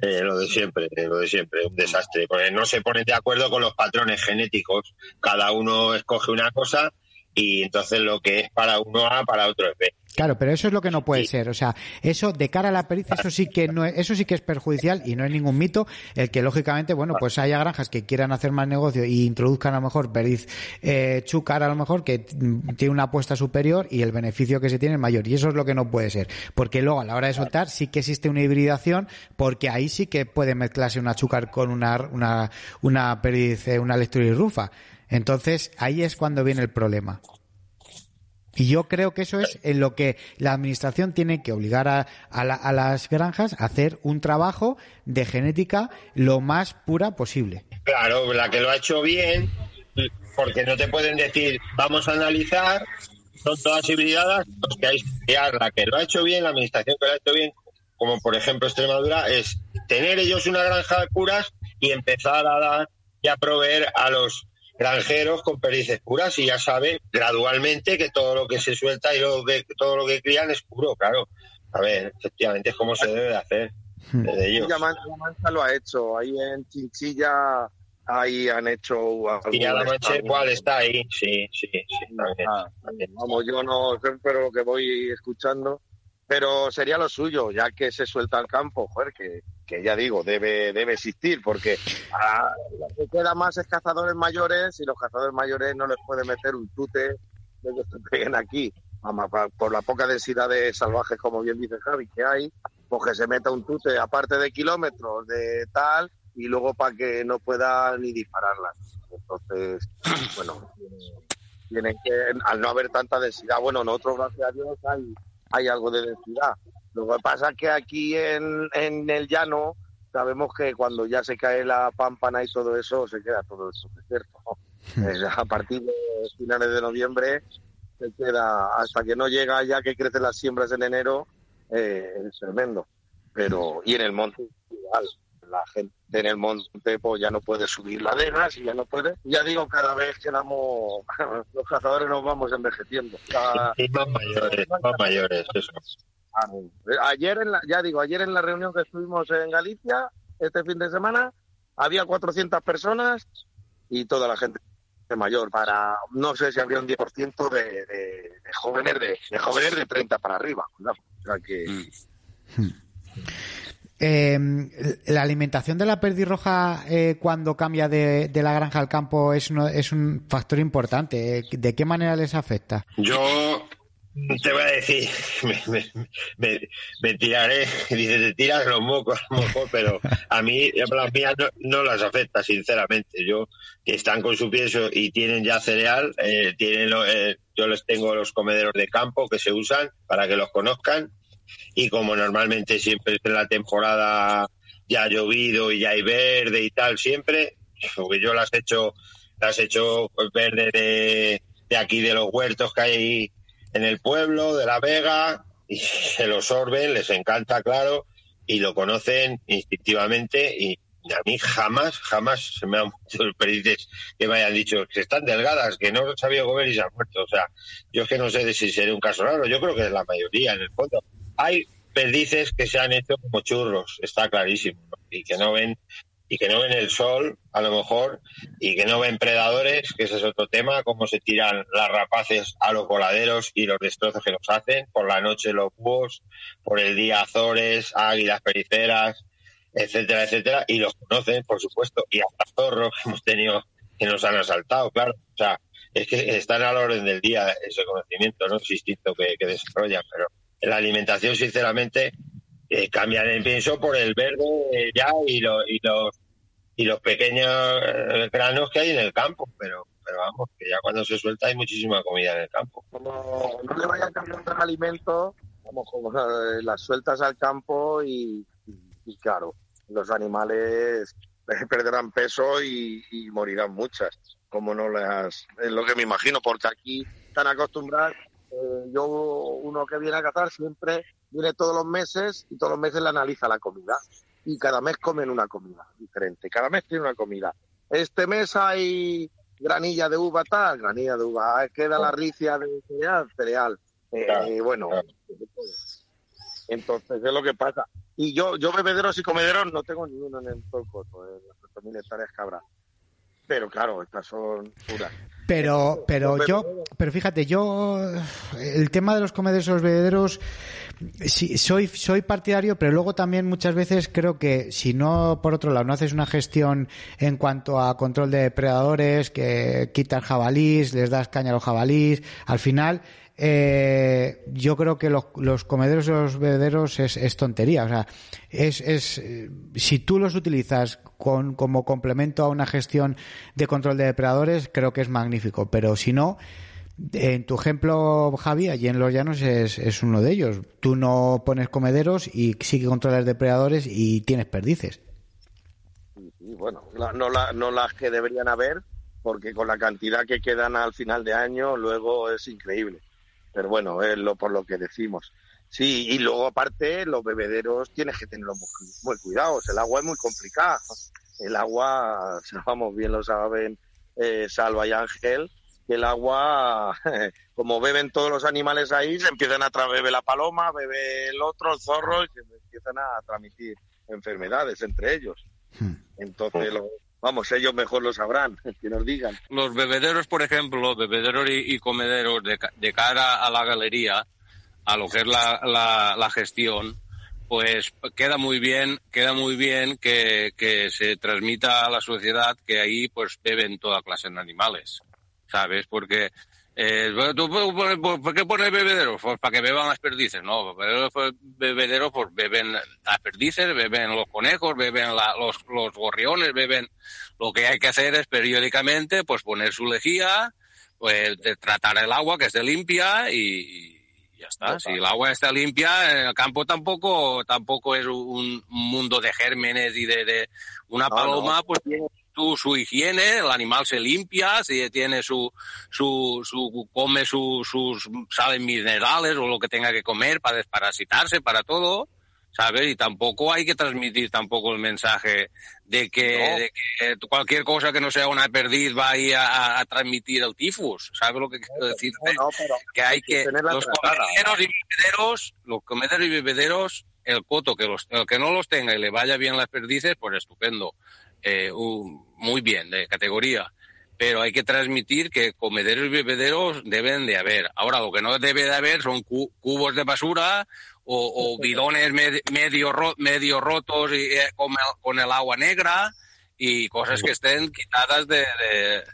eh, lo de siempre, lo de siempre, un desastre. Porque no se ponen de acuerdo con los patrones genéticos. Cada uno escoge una cosa y entonces lo que es para uno A, para otro es B. Claro, pero eso es lo que no puede ser. O sea, eso de cara a la pericia, eso sí que no es, eso sí que es perjudicial y no es ningún mito el que lógicamente, bueno, pues haya granjas que quieran hacer más negocio y introduzcan a lo mejor periz eh, chúcar a lo mejor que tiene una apuesta superior y el beneficio que se tiene es mayor. Y eso es lo que no puede ser. Porque luego a la hora de soltar sí que existe una hibridación porque ahí sí que puede mezclarse una chúcar con una, una, una periz, eh, una lecturirrufa. Entonces ahí es cuando viene el problema. Y yo creo que eso es en lo que la administración tiene que obligar a, a la- a las granjas a hacer un trabajo de genética lo más pura posible. Claro, la que lo ha hecho bien, porque no te pueden decir, vamos a analizar, son todas hibridadas, pues que hay. La que lo ha hecho bien, la administración que lo ha hecho bien, como por ejemplo Extremadura, es tener ellos una granja de puras y empezar a dar y a proveer a los granjeros con perdices puras y ya sabe gradualmente que todo lo que se suelta y lo que, todo lo que crían es puro, claro. A ver, efectivamente es como se debe de hacer desde ellos. Mancha, Mancha lo ha hecho. Ahí en Chinchilla, ahí han hecho. Y a la estado. igual está ahí, sí, sí, sí, también. Ah, Vamos, yo no sé, pero lo que voy escuchando. Pero sería lo suyo, ya que se suelta al campo, joder, que, que ya digo, debe, debe existir, porque a, lo que queda más es cazadores mayores y los cazadores mayores no les puede meter un tute de que se peguen aquí. Vamos, por la poca densidad de salvajes, como bien dice Javi, que hay, pues que se meta un tute aparte de kilómetros de tal y luego para que no pueda ni dispararlas. Entonces, [clears throat] bueno, tienen que, al no haber tanta densidad, bueno, nosotros, gracias a Dios, hay, hay algo de densidad. Lo que pasa es que aquí en, en el llano sabemos que cuando ya se cae la pámpana y todo eso, se queda todo eso desierto. Es a partir de finales de noviembre se queda, hasta que no llega ya que crecen las siembras en enero, eh, es tremendo. Pero, y en el monte igual, la gente en el monte pues ya no puede subir laderas y ya no puede. Ya digo, cada vez que damos, [laughs] los cazadores nos vamos envejeciendo. Cada- Y más mayores, más mayores, eso. Ayer, en la, ya digo, ayer en la reunión que estuvimos en Galicia, este fin de semana, había 400 personas y toda la gente mayor, para, no sé si habría un 10% de, de, de jóvenes de, de jóvenes de 30 para arriba. cuidado. O sea que, Eh, la alimentación de la perdirroja eh, cuando cambia de, de la granja al campo es, uno- es un factor importante. ¿De qué manera les afecta? Yo te voy a decir, [laughs] me, me- me- me tiraré, [laughs] dice, te tiras los mocos, [laughs] mejor, pero a mí, las mías no, no las afecta, sinceramente. Yo, que están con su piezo y tienen ya cereal, eh, tienen, eh, yo les tengo los comederos de campo que se usan para que los conozcan. Y como normalmente siempre es en la temporada ya ha llovido y ya hay verde y tal, siempre, porque yo las he hecho, las he hecho verde de, de aquí de los huertos que hay en el pueblo, de la Vega, y [laughs] se lo sorben, les encanta, claro, y lo conocen instintivamente y a mí jamás, jamás se me han muerto los perdices que me hayan dicho que están delgadas, que no sabía comer y se han muerto. O sea, yo es que no sé de si sería un caso raro, yo creo que es la mayoría en el fondo. Hay perdices que se han hecho como churros, está clarísimo, ¿no? y que no ven y que no ven el sol, a lo mejor, y que no ven predadores, que ese es otro tema, cómo se tiran las rapaces a los voladeros y los destrozos que los hacen, por la noche los búhos, por el día azores, águilas periceras, etcétera, etcétera, y los conocen, por supuesto, y hasta zorros que hemos tenido que nos han asaltado, claro. O sea, es que están a la orden del día ese conocimiento, ¿no? Instinto que, desarrollan, pero la alimentación, sinceramente, eh, cambian el pienso por el verde ya y, lo- y los y los pequeños eh, granos que hay en el campo, pero pero vamos, que ya cuando se suelta hay muchísima comida en el campo. Como no le vayan cambiando el alimento, vamos, como eh, las sueltas al campo y, claro, los animales [laughs] perderán peso y, y morirán muchas. Como no las. Es lo que me imagino, porque aquí están acostumbrados. eh, yo, uno que viene a cazar, siempre viene todos los meses y todos los meses le analiza la comida. Y cada mes comen una comida diferente. Cada mes tiene una comida. Este mes hay granilla de uva tal, granilla de uva. Ah, Queda la ricia de cereal, cereal. Eh, Claro, bueno, entonces es lo que pasa. Y yo, yo bebederos y comederos no tengo ni uno en el Tolcoto, en las 4.000 hectáreas que habrá. Pero claro, estas son puras. Pero, pero yo, pero fíjate, yo, el tema de los comederos y los bebederos, sí, soy, soy partidario, pero luego también muchas veces creo que si no, por otro lado, no haces una gestión en cuanto a control de depredadores, que quitas jabalís, les das caña a los jabalís, al final, eh, yo creo que los, comederos y los bebederos es, es tontería. O sea, es, es, eh, si tú los utilizas con, como complemento a una gestión de control de depredadores, creo que es magnífico. Pero si no, en tu ejemplo, Javi, allí en Los Llanos es, es uno de ellos. Tú no pones comederos y sí que controlas depredadores y tienes perdices. Y bueno, la- no, la- no las que deberían haber, porque con la cantidad que quedan al final de año, luego es increíble. Pero bueno, es lo por lo que decimos. Sí, y luego aparte, los bebederos tienes que tenerlos muy, muy cuidados. El agua es muy complicada. El agua, [laughs] vamos, bien lo saben eh, Salva y Ángel, que el agua, [laughs] como beben todos los animales ahí, se empiezan a tra- bebe la paloma, bebe el otro, el zorro, y se empiezan a transmitir enfermedades entre ellos. Entonces, lo- vamos, ellos mejor lo sabrán, [laughs] que nos digan. Los bebederos, por ejemplo, bebederos y, y comederos de, ca- de cara a la galería, a lo que es la, la, la gestión, pues queda muy bien, queda muy bien que, que se transmita a la sociedad que ahí pues beben toda clase de animales, ¿sabes? Porque eh, ¿tú por, qué pones bebederos? Pues para que beban las perdices, ¿no? Bebederos, pues, pues beben las perdices, beben los conejos, beben la- los, los gorriones, beben... Lo que hay que hacer es periódicamente, pues poner su lejía, pues tratar el agua que esté limpia y, y ya está. Si el agua está limpia, en el campo tampoco, tampoco es un mundo de gérmenes y de, de una No, paloma, no. pues tiene su, su higiene, el animal se limpia, si tiene su, su, su come su, sus sales minerales o lo que tenga que comer para desparasitarse, para todo. ¿Sabes? Y tampoco hay que transmitir tampoco el mensaje de que, No. de que cualquier cosa que no sea una perdiz va ahí a, a- a transmitir el tifus. ¿Sabes lo que quiero decir? No, no, pero que hay que los comederos y bebederos, los comederos y bebederos, el coto que los el que no los tenga y le vaya bien las perdices, pues estupendo, Eh, un- muy bien de categoría. pero hay que transmitir que comederos y bebederos deben de haber. Ahora, lo que no debe de haber son cu- cubos de basura o, o bidones med- medio, ro- medio rotos y, eh, con, el, con el agua negra y cosas que estén quitadas de, de-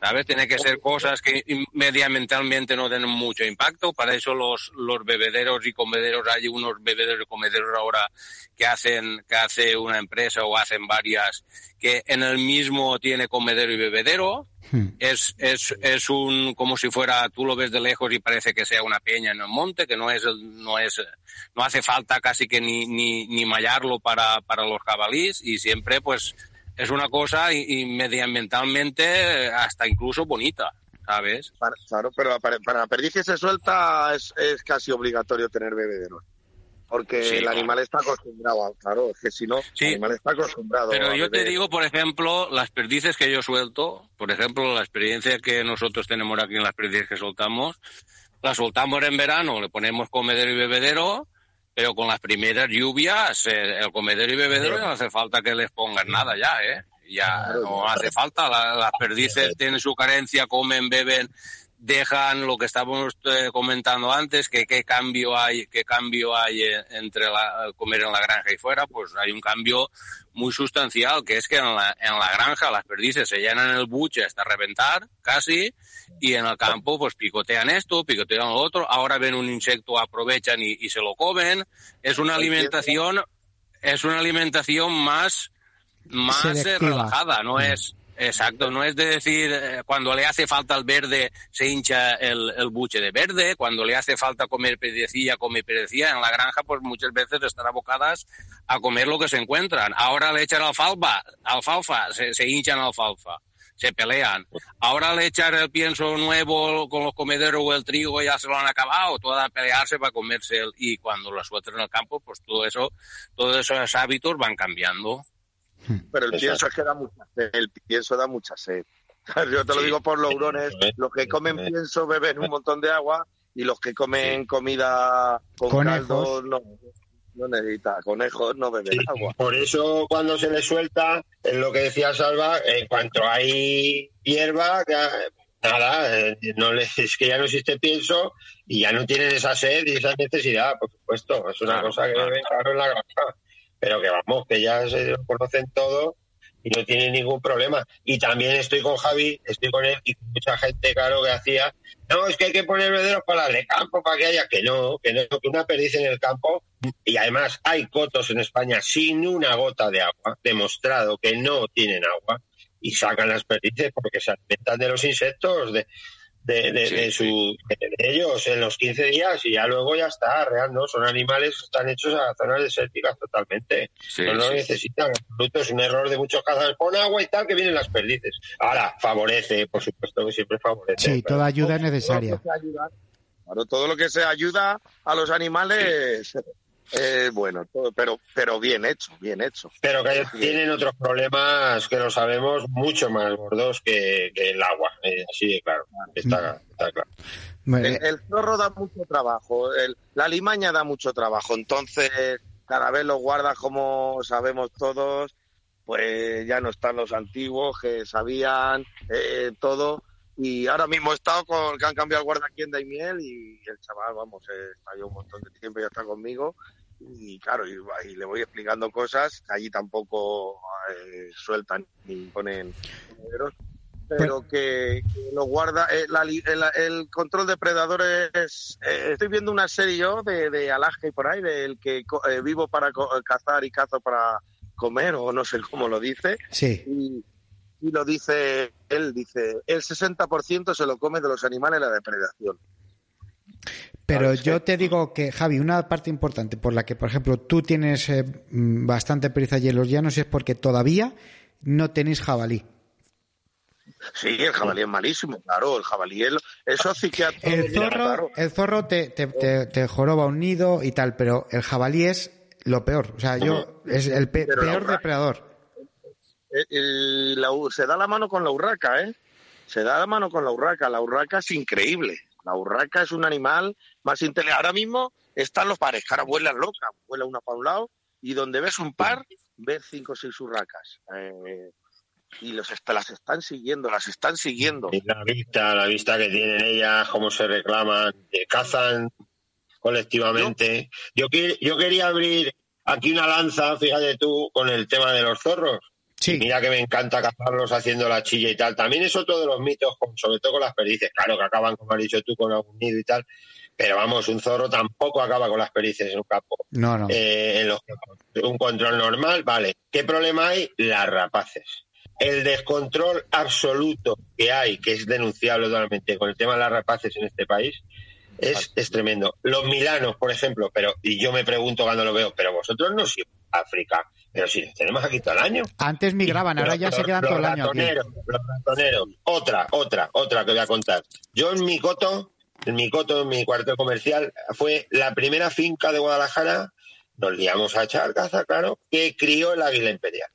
¿sabes? Tiene que ser cosas que medioambientalmente no den mucho impacto. Para eso los, los bebederos y comederos, hay unos bebederos y comederos ahora que hacen, que hace una empresa o hacen varias, que en el mismo tiene comedero y bebedero. Es, es, es un, como si fuera, tú lo ves de lejos y parece que sea una peña en el monte, que no es, no es, no hace falta casi que ni, ni, ni mallarlo para, para los jabalís y siempre pues es una cosa y, y medioambientalmente eh, hasta incluso bonita, ¿sabes? Para- claro, pero para, para la perdiz que se suelta es, es casi obligatorio tener bebederos. Porque Sí, el animal está acostumbrado, claro, es que si no, Sí. el animal está acostumbrado. Pero yo te digo, por ejemplo, las perdices que yo suelto, por ejemplo, la experiencia que nosotros tenemos aquí en las perdices que soltamos, las soltamos en verano, le ponemos comedero y bebedero, pero con las primeras lluvias, eh, el comedero y bebedero ya no hace falta que les pongan nada ya, ¿eh? Ya no hace falta, la- las perdices tienen su carencia, comen, beben, dejan lo que estábamos eh, comentando antes, que qué cambio hay, qué cambio hay eh, entre la- comer en la granja y fuera, pues hay un cambio muy sustancial, que es que en la, en la granja las perdices se llenan el buche hasta reventar, casi, y en el campo pues picotean esto, picotean lo otro, ahora ven un insecto, aprovechan y, y se lo comen. Es una alimentación, es una alimentación más, más eh, relajada, no es, exacto, no es de decir, eh, cuando le hace falta el verde, se hincha el, buche de verde, cuando le hace falta comer pedecilla, come pedecilla, en la granja pues muchas veces están abocadas a comer lo que se encuentran. Ahora le echan alfalfa, alfalfa, se, hinchan alfalfa, se pelean. Ahora le echan el pienso nuevo con los comederos o el trigo ya se lo han acabado, toda a pelearse para comerse el, y cuando lo sueltan en el campo, pues todo eso, todos esos hábitos van cambiando. Pero el Exacto. pienso es que da mucha sed, el pienso da mucha sed. [laughs] Yo te lo Sí. digo por los hurones, los que comen pienso beben un montón de agua y los que comen comida con Conejos. caldo no, no necesita, conejos no beben agua. Por eso cuando se le suelta, es lo que decía Salva, en cuanto hay hierba, nada, eh, no les, es que ya no existe pienso y ya no tienen esa sed y esa necesidad, por supuesto. Es una cosa que ven claro en la granja. Pero que vamos, que ya se lo conocen todo y no tienen ningún problema. Y también estoy con Javi, estoy con él y mucha gente, claro, que hacía, no, es que hay que poner vederos para de campo, para que haya, que no, que no, que una perdiz en el campo. Y además hay cotos en España sin una gota de agua, demostrado que no tienen agua y sacan las perdices porque se alimentan de los insectos, de, de, de- Sí, de su, de ellos en los 15 días y ya luego ya está, real, ¿no? Son animales que están hechos a zonas desérticas totalmente. Sí, no lo necesitan. Es un error de muchos cazadores. Pon agua y tal, que vienen las perdices. Ahora, favorece, por supuesto que siempre favorece. Sí, toda ayuda es necesaria. Claro, todo lo que se ayuda a los animales es bueno, todo, pero, pero bien hecho, bien hecho. Pero que tienen otros problemas que lo sabemos mucho más gordos que, que el agua. eh, así de claro. Está, está claro. El, eh, el zorro da mucho trabajo, el- la limaña da mucho trabajo, entonces cada vez los guardas como sabemos todos, pues ya no están los antiguos que sabían eh, todo. Y ahora mismo he estado con que han cambiado el guarda aquí en Daimiel y el chaval, vamos, eh, está ya un montón de tiempo y ya está conmigo. Y claro, y, y le voy explicando cosas que allí tampoco eh, sueltan ni ponen comederos, pero que, que lo guarda eh, la el, el control de predadores eh, estoy viendo una serie yo de, de Alaska y por ahí del que co- eh, vivo para cazar y cazo para comer o no sé cómo lo dice sí. y, y lo dice él dice el 60% se lo come de los animales la depredación Pero yo te digo que, Javi, una parte importante por la que, por ejemplo, tú tienes eh, mm, bastante pericia allí en los llanos es porque todavía no tenéis jabalí. sí el jabalí es malísimo claro el jabalí es- eso sí que El zorro, el zorro te, te, te- te joroba un nido y tal, pero el jabalí es lo peor. O sea, yo es el pe- Pero la peor depredador. Eh, eh, la u- se da la mano con la urraca, ¿eh? Se da la mano con la urraca. La urraca es increíble. La urraca es un animal más inteligente. Ahora mismo están los pares, que ahora vuelan locas. Vuela una para un lado y donde ves un par, ves cinco o seis urracas. Eh, y los las están siguiendo, las están siguiendo. Y la vista, la vista que tienen ellas, cómo se reclaman, que cazan colectivamente. Yo, yo quería abrir aquí una lanza, fíjate tú, con el tema de los zorros. Sí. Y Mira que me encanta cazarlos haciendo la chilla y tal. También es otro de los mitos, con- sobre todo con las perdices. Claro que acaban, como has dicho tú, con algún nido y tal. Pero vamos, un zorro tampoco acaba con las perdices en un campo. No, no. Eh, en los campos. un control normal, vale. ¿Qué problema hay? Las rapaces. El descontrol absoluto que hay, que es denunciable totalmente con el tema de las rapaces en este país, es, es tremendo. Los milanos, por ejemplo, pero y yo me pregunto cuando lo veo, pero vosotros no sois África, pero si los tenemos aquí todo el año. Antes migraban, ahora ya Los- se quedan los todo el año aquí. Los ratoneros. Otra, otra, otra que voy a contar. Yo en mi coto, en mi coto, en mi cuartel comercial, fue la primera finca de Guadalajara, nos liamos a echar caza, claro, que crió el águila imperial.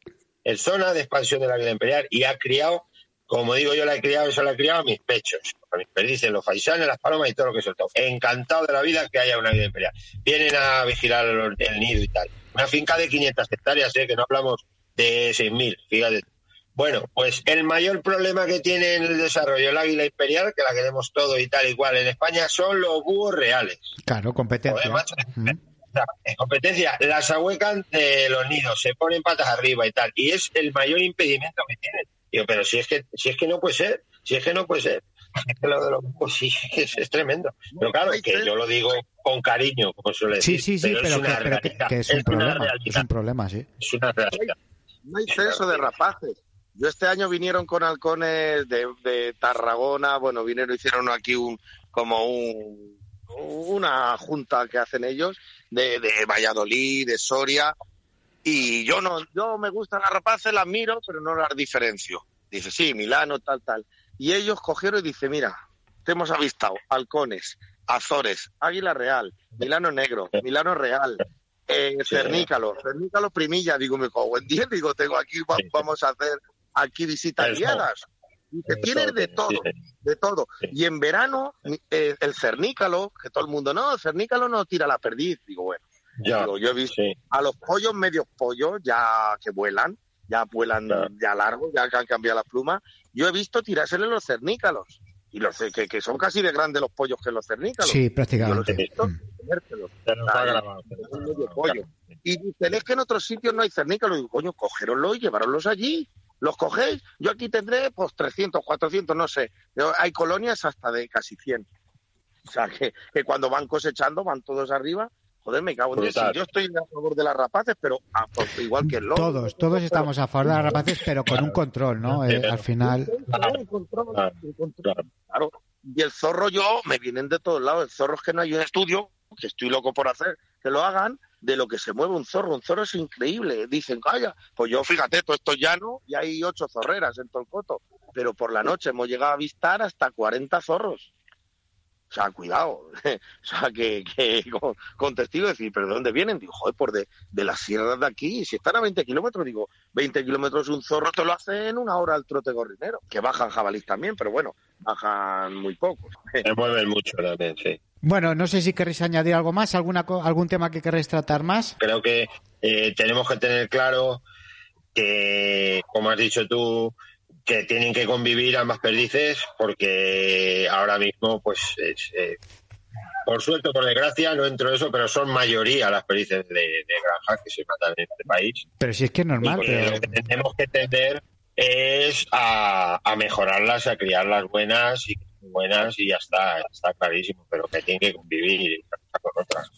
Es zona de expansión del águila imperial y ha criado, como digo yo, la he criado, eso la he criado a mis pechos, a mis perdices, los faisanes, las palomas y todo lo que he soltado. Encantado de la vida que haya una águila imperial. Vienen a vigilar el, el nido y tal. Una finca de 500 hectáreas, ¿eh? que no hablamos de 6.000, fíjate. Bueno, pues el mayor problema que tiene en el desarrollo el águila imperial, que la queremos todo y tal y cual en España, son los búhos reales. Claro, competencia. Macho. Mm. Competencia, las ahuecan de los nidos, se ponen patas arriba y tal, y es el mayor impedimento que tienen. Digo, pero si es que, si es que no puede ser, si es que no puede ser. Es [laughs] lo de los sí, [laughs] es, es tremendo. Pero claro, que yo lo digo con cariño, como suele Sí, decir. sí, sí, pero, pero, es una que, pero que- que es un problema. Es un problema, sí. Es una realidad. No hay censo de rapaces. Yo este año vinieron con halcones de, de Tarragona, bueno, vinieron, hicieron aquí un como un una junta que hacen ellos de, de Valladolid, de Soria, y yo no, yo me gustan las rapaces, las miro, pero no las diferencio. Dice, sí, Milano, tal, tal. Y ellos cogieron y dice, mira, te hemos avistado halcones, Azores, Águila Real, Milano Negro, Milano Real, eh, Cernícalo, Cernícalo Primilla, digo, me cago en diez, digo, tengo aquí, va- vamos a hacer aquí visitas guiadas. Tienes zoo, de todo, de todo. Y en verano, eh, el cernícalo, que todo el mundo, no, el cernícalo no tira la perdiz. Digo, bueno, Ya, digo, yo he visto sí. a los pollos, medios pollos, ya que vuelan, ya vuelan Claro. ya largo, ya que han cambiado las plumas. Yo he visto tirársele los cernícalos. Y los que, que son casi de grandes los pollos que los cernícalos. Sí, Yo los he prácticamente. visto Mm. comérselos. Pollo. Y dicen, es que en otros sitios no hay cernícalos. Digo, coño, cogéronlo y llevaroslos allí. ¿Los cogéis? Yo aquí tendré, pues, 300, 400, no sé. Yo- hay colonias hasta de casi 100. O sea, que, que cuando van cosechando van todos arriba. Joder, me cago en Dios. Yo estoy a favor de las rapaces, pero a- pues, igual que el lobo. Todos, todos estamos a favor de las rapaces, pero con un control, ¿no? Eh, al final. Claro, el control, el control. claro. Y el zorro yo, me vienen de todos lados. El zorro es que no hay un estudio, que estoy loco por hacer, que lo hagan, de lo que se mueve un zorro. Un zorro es increíble. Dicen, calla, pues yo fíjate, todo esto es llano y hay ocho zorreras en todo el coto. Pero por la noche hemos llegado a avistar hasta 40 zorros. O sea, cuidado. [laughs] o sea, que, que con, con testigo decir, ¿pero de dónde vienen? Digo, joder, por de, de las sierras de aquí. Si están a 20 kilómetros, digo, 20 kilómetros un zorro te lo hace en una hora al trote gorrinero. Que bajan jabalís también, pero bueno, bajan muy pocos. [laughs] Se mueven mucho también, sí. Bueno, no sé si queréis añadir algo más, alguna co- algún tema que queréis tratar más. Creo que eh, tenemos que tener claro que, como has dicho tú, que tienen que convivir ambas perdices porque ahora mismo, pues, es, eh, por suerte o por desgracia, no entro en eso, pero son mayoría las perdices de, de granja que se matan en este país. Pero si es que es normal, pero lo que tenemos que tender es a, a mejorarlas, a criarlas buenas y buenas y ya está, está clarísimo, pero que tienen que convivir con otras.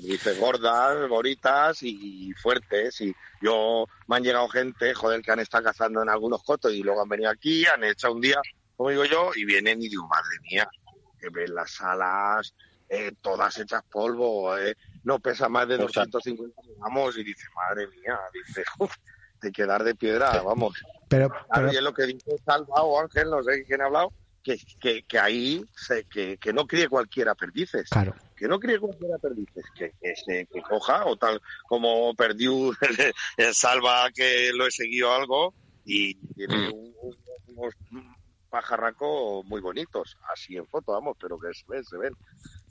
Dice gordas, bonitas y fuertes. Y yo, me han llegado gente, joder, que han estado cazando en algunos cotos y luego han venido aquí, han echado un día, como digo yo, y vienen y digo, madre mía, que ven las alas, eh, todas hechas polvo, eh, no pesa más de Exacto. 250 gramos, y dice, madre mía, dice, "Uf, de quedar de piedra, vamos. pero, pero es lo que dice Salva o Ángel, no sé quién ha hablado, que, que, que ahí se, que, que no críe cualquiera perdices claro. que no críe cualquiera perdices, que, que, se- que coja, o tal como perdió [laughs] el, Salva, que lo he seguido algo, y tiene un- un- unos pajarracos muy bonitos, así en foto, vamos, pero que se ven, se ven.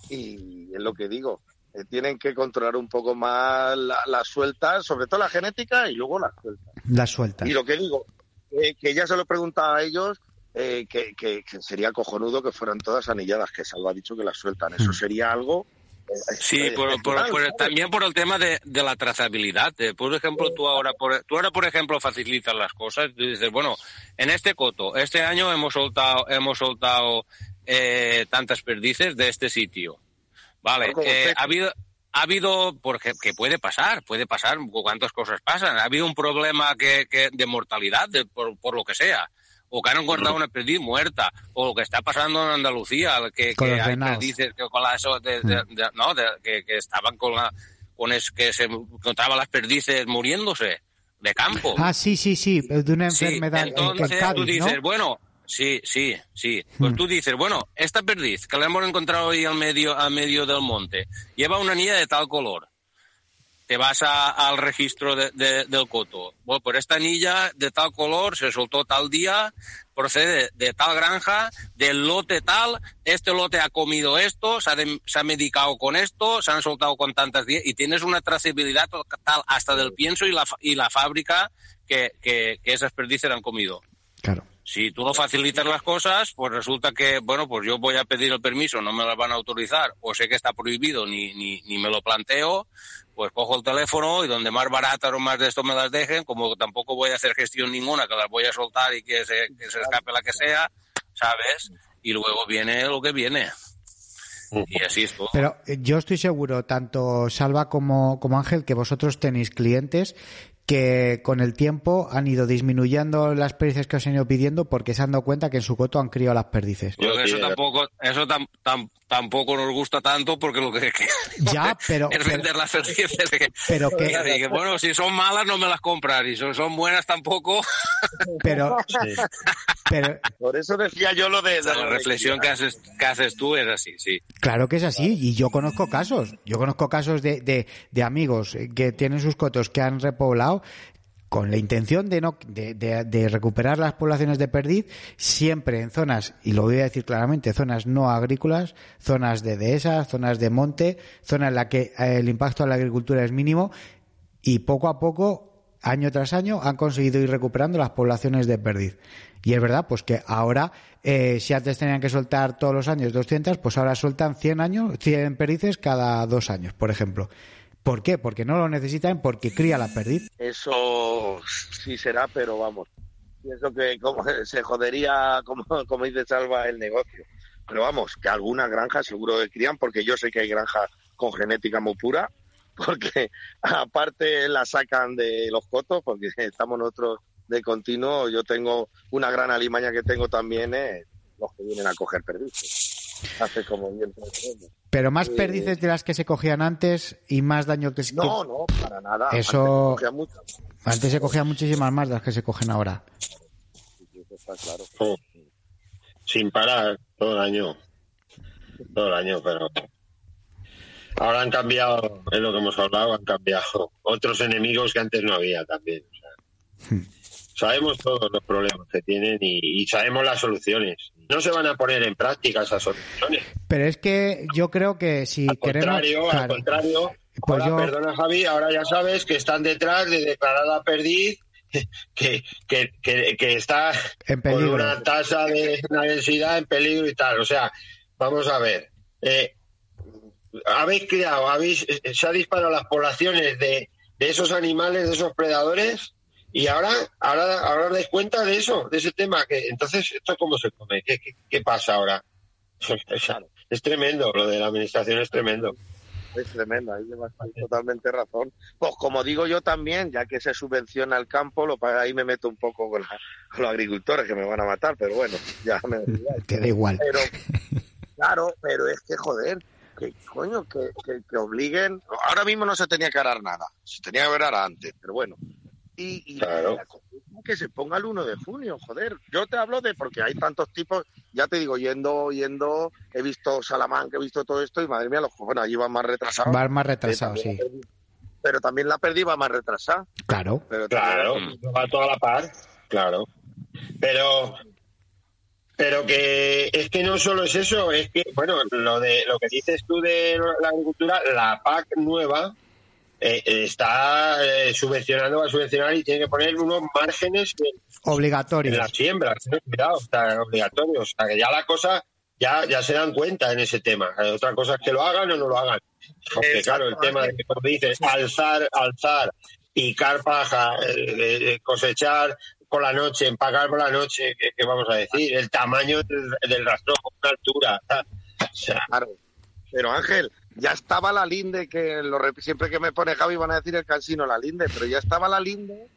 Y es lo que digo, eh, tienen que controlar un poco más la- las sueltas, sobre todo la genética y luego las sueltas. Las sueltas. Y lo que digo, que, que ya se lo pregunta a ellos, eh, que, que- que sería cojonudo que fueran todas anilladas, que Salva ha dicho que las sueltan. Eso sería algo... eh, Sí, eh, por, también por el tema de, de la trazabilidad. Por ejemplo, tú ahora, por, tú ahora, por ejemplo, facilitas las cosas. Tú dices, bueno, en este coto, este año hemos soltado, hemos soltado eh, tantas perdices de este sitio. Vale, eh, ha habido, ha habido, porque que puede pasar, puede pasar, cuántas cosas pasan. Ha habido un problema que, que de mortalidad, de- por, por lo que sea. O que han encontrado una perdiz muerta, o lo que está pasando en Andalucía, que, Con que hay perdices que con la, eso de- de- de- no, que, que estaban con la, con es, que se encontraban las perdices muriéndose de campo. Ah, sí, sí, sí, de una Sí, enfermedad en- entonces en tú Cádiz, dices, ¿no? bueno, sí, sí, sí. Pues Hmm. tú dices, bueno, esta perdiz que la hemos encontrado ahí al medio, al medio del monte, lleva una anilla de tal color. Te vas a- al registro de- de- del coto. Bueno, por esta anilla de tal color se soltó tal día, procede de tal granja, del lote tal, este lote ha comido esto, se ha, de- se ha medicado con esto, se han soltado con tantas días, y tienes una trazabilidad tal hasta del pienso y la, y la fábrica que, que, que esas perdices han comido. Claro. Si tú no facilitas las cosas, pues resulta que, bueno, pues yo voy a pedir el permiso, no me las van a autorizar, o sé que está prohibido, ni, ni, ni me lo planteo, pues cojo el teléfono y donde más baratas o más de esto me las dejen, como tampoco voy a hacer gestión ninguna, que las voy a soltar y que se, se escape la que sea, ¿sabes? Y luego viene lo que viene. Y así es todo. Pero eh, yo estoy seguro, tanto Salva como, como Ángel, que vosotros tenéis clientes que con el tiempo han ido disminuyendo las perdices que os han ido pidiendo porque se han dado cuenta que en su coto han criado las perdices. Yo que eso tampoco, eso tam- tam- tampoco nos gusta tanto porque lo que, que- [laughs] Ya, pero- es pero- vender las perdices. Que, Pero que- y que, bueno, si son malas no me las comprar y si son buenas tampoco. [laughs] Pero, pero Por eso decía yo lo de... La reflexión que haces, que haces tú es así, sí. Claro que es así, y yo conozco casos. Yo conozco casos de, de, de amigos que tienen sus cotos que han repoblado con la intención de, no, de, recuperar las poblaciones de perdiz, siempre en zonas, y lo voy a decir claramente, zonas no agrícolas, zonas de dehesas, zonas de monte, zonas en las que eh, el impacto a la agricultura es mínimo, y poco a poco, año tras año, han conseguido ir recuperando las poblaciones de perdiz. Y es verdad, pues que ahora, eh, si antes tenían que soltar todos los años 200, pues ahora sueltan 100 años, 100 perdices cada dos años, por ejemplo. ¿Por qué? Porque no lo necesitan, porque cría la perdiz. Eso sí será, pero vamos. Pienso que como [laughs] se jodería, como, como dice Salva, el negocio. Pero vamos, que algunas granjas seguro que crían, porque yo sé que hay granjas con genética muy pura, [laughs] porque aparte la sacan de los cotos, porque estamos nosotros de continuo. Yo tengo una gran alimaña que tengo también, eh, los que vienen a coger perdices. Hace como bien Pero más Eh, perdices de las que se cogían antes y más daño que se... No, no, para nada. Eso- Antes cogía mucho. Antes se cogían muchísimas más de las que se cogen ahora. Eso está claro. Oh. Sin parar todo el año. Todo el año, pero. Ahora han cambiado, es lo que hemos hablado, han cambiado otros enemigos que antes no había también. o sea. Sabemos todos los problemas que tienen y, y sabemos las soluciones. No se van a poner en práctica esas soluciones. Pero es que yo creo que si Al queremos... contrario, al contrario. Pues ahora, yo- perdona Javi, ahora ya sabes que están detrás de declarada perdiz, [laughs] que, que, que, que está En con una tasa de una densidad en peligro y tal. O sea, vamos a ver. Eh, habéis creado, habéis, eh, se ha disparado las poblaciones de, de esos animales, de esos predadores, y ahora, ahora, ahora dais cuenta de eso, de ese tema. que Entonces, ¿esto cómo se come? ¿Qué, qué, qué pasa ahora? [laughs] Es tremendo, lo de la administración es tremendo. Es tremenda, ahí llevas totalmente razón. Pues como digo yo también, ya que se subvenciona el campo, lo, ahí me meto un poco con, la- con los agricultores que me van a matar, pero bueno, ya me [laughs] Te da igual. Pero, [laughs] claro, pero es que joder, que coño, que, que, que obliguen. Ahora mismo no se tenía que hará nada, se tenía que ver antes, pero bueno. Y, y Claro. la que se ponga el 1 de junio, joder. Yo te hablo de porque hay tantos tipos, ya te digo, yendo, yendo, he visto Salamanca, he visto todo esto y madre mía, los bueno, allí van más retrasados. Va más retrasado, Eh, sí. perdí- Pero también la perdí va más retrasada. Claro. Pero Claro, va todo a la par, claro. Pero pero que es que no solo es eso, es que bueno, lo de lo que dices tú de la agricultura, la PAC nueva eh, está eh, subvencionando, va a subvencionar y tiene que poner unos márgenes en, en Obligatorios. las siembras. ¿eh? Cuidado, está obligatorio. O sea, que ya la cosa, ya, ya se dan cuenta en ese tema. Otra cosa es que lo hagan o no lo hagan. Porque claro, el tema de que, como dices, alzar, alzar, picar paja, eh, eh, cosechar por la noche, empacar por la noche, ¿qué, qué vamos a decir? El tamaño del, del rastro con una altura. [laughs] O sea, Claro. Pero Ángel, ya estaba la linde, que lo siempre que me pone Javi van a decir el cansino la linde, pero ya estaba la linde,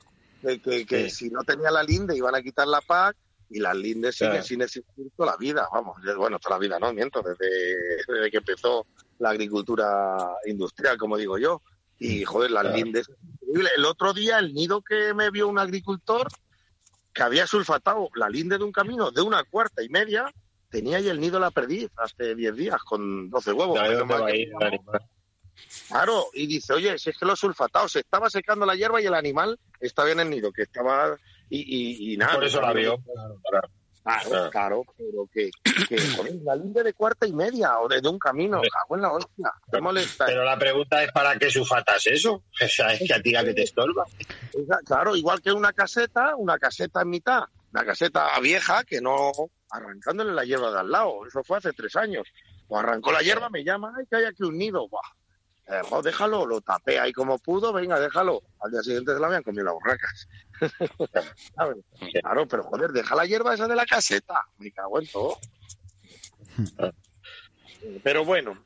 de que, que Sí. si no tenía la linde iban a quitar la PAC y las lindes siguen Claro. sin existir toda la vida, vamos, bueno, toda la vida, no, miento, desde, desde que empezó la agricultura industrial, como digo yo. Y joder, las Claro. increíble. El otro día el nido que me vio un agricultor que había sulfatado la linde de un camino de una cuarta y media, tenía ahí el nido la perdiz hace 10 días con 12 huevos. ¿de ir? Claro, y dice, oye, si es que lo sulfatado, se estaba secando la hierba y el animal estaba en el nido, que estaba... Y, y, y nada. Por eso la vio. Claro, Claro. claro, pero que, que joder, la linde de cuarta y media o desde un camino, cago en la hostia, molesta. Pero la pregunta es: ¿para qué sulfatas eso? [laughs] O sea, es que a ti a que te estorba. Claro, igual que una caseta, una caseta en mitad, una caseta vieja que no arrancándole la hierba de al lado. Eso fue hace tres años. O arrancó la hierba, me llama, ay, que hay aquí un nido. Buah. Eh, jo, déjalo, lo tapé ahí como pudo, venga, déjalo. Al día siguiente se la habían comido las borracas. [laughs] ¿Sabes? Claro, pero joder, deja la hierba esa de la caseta. Me cago en todo. Pero bueno,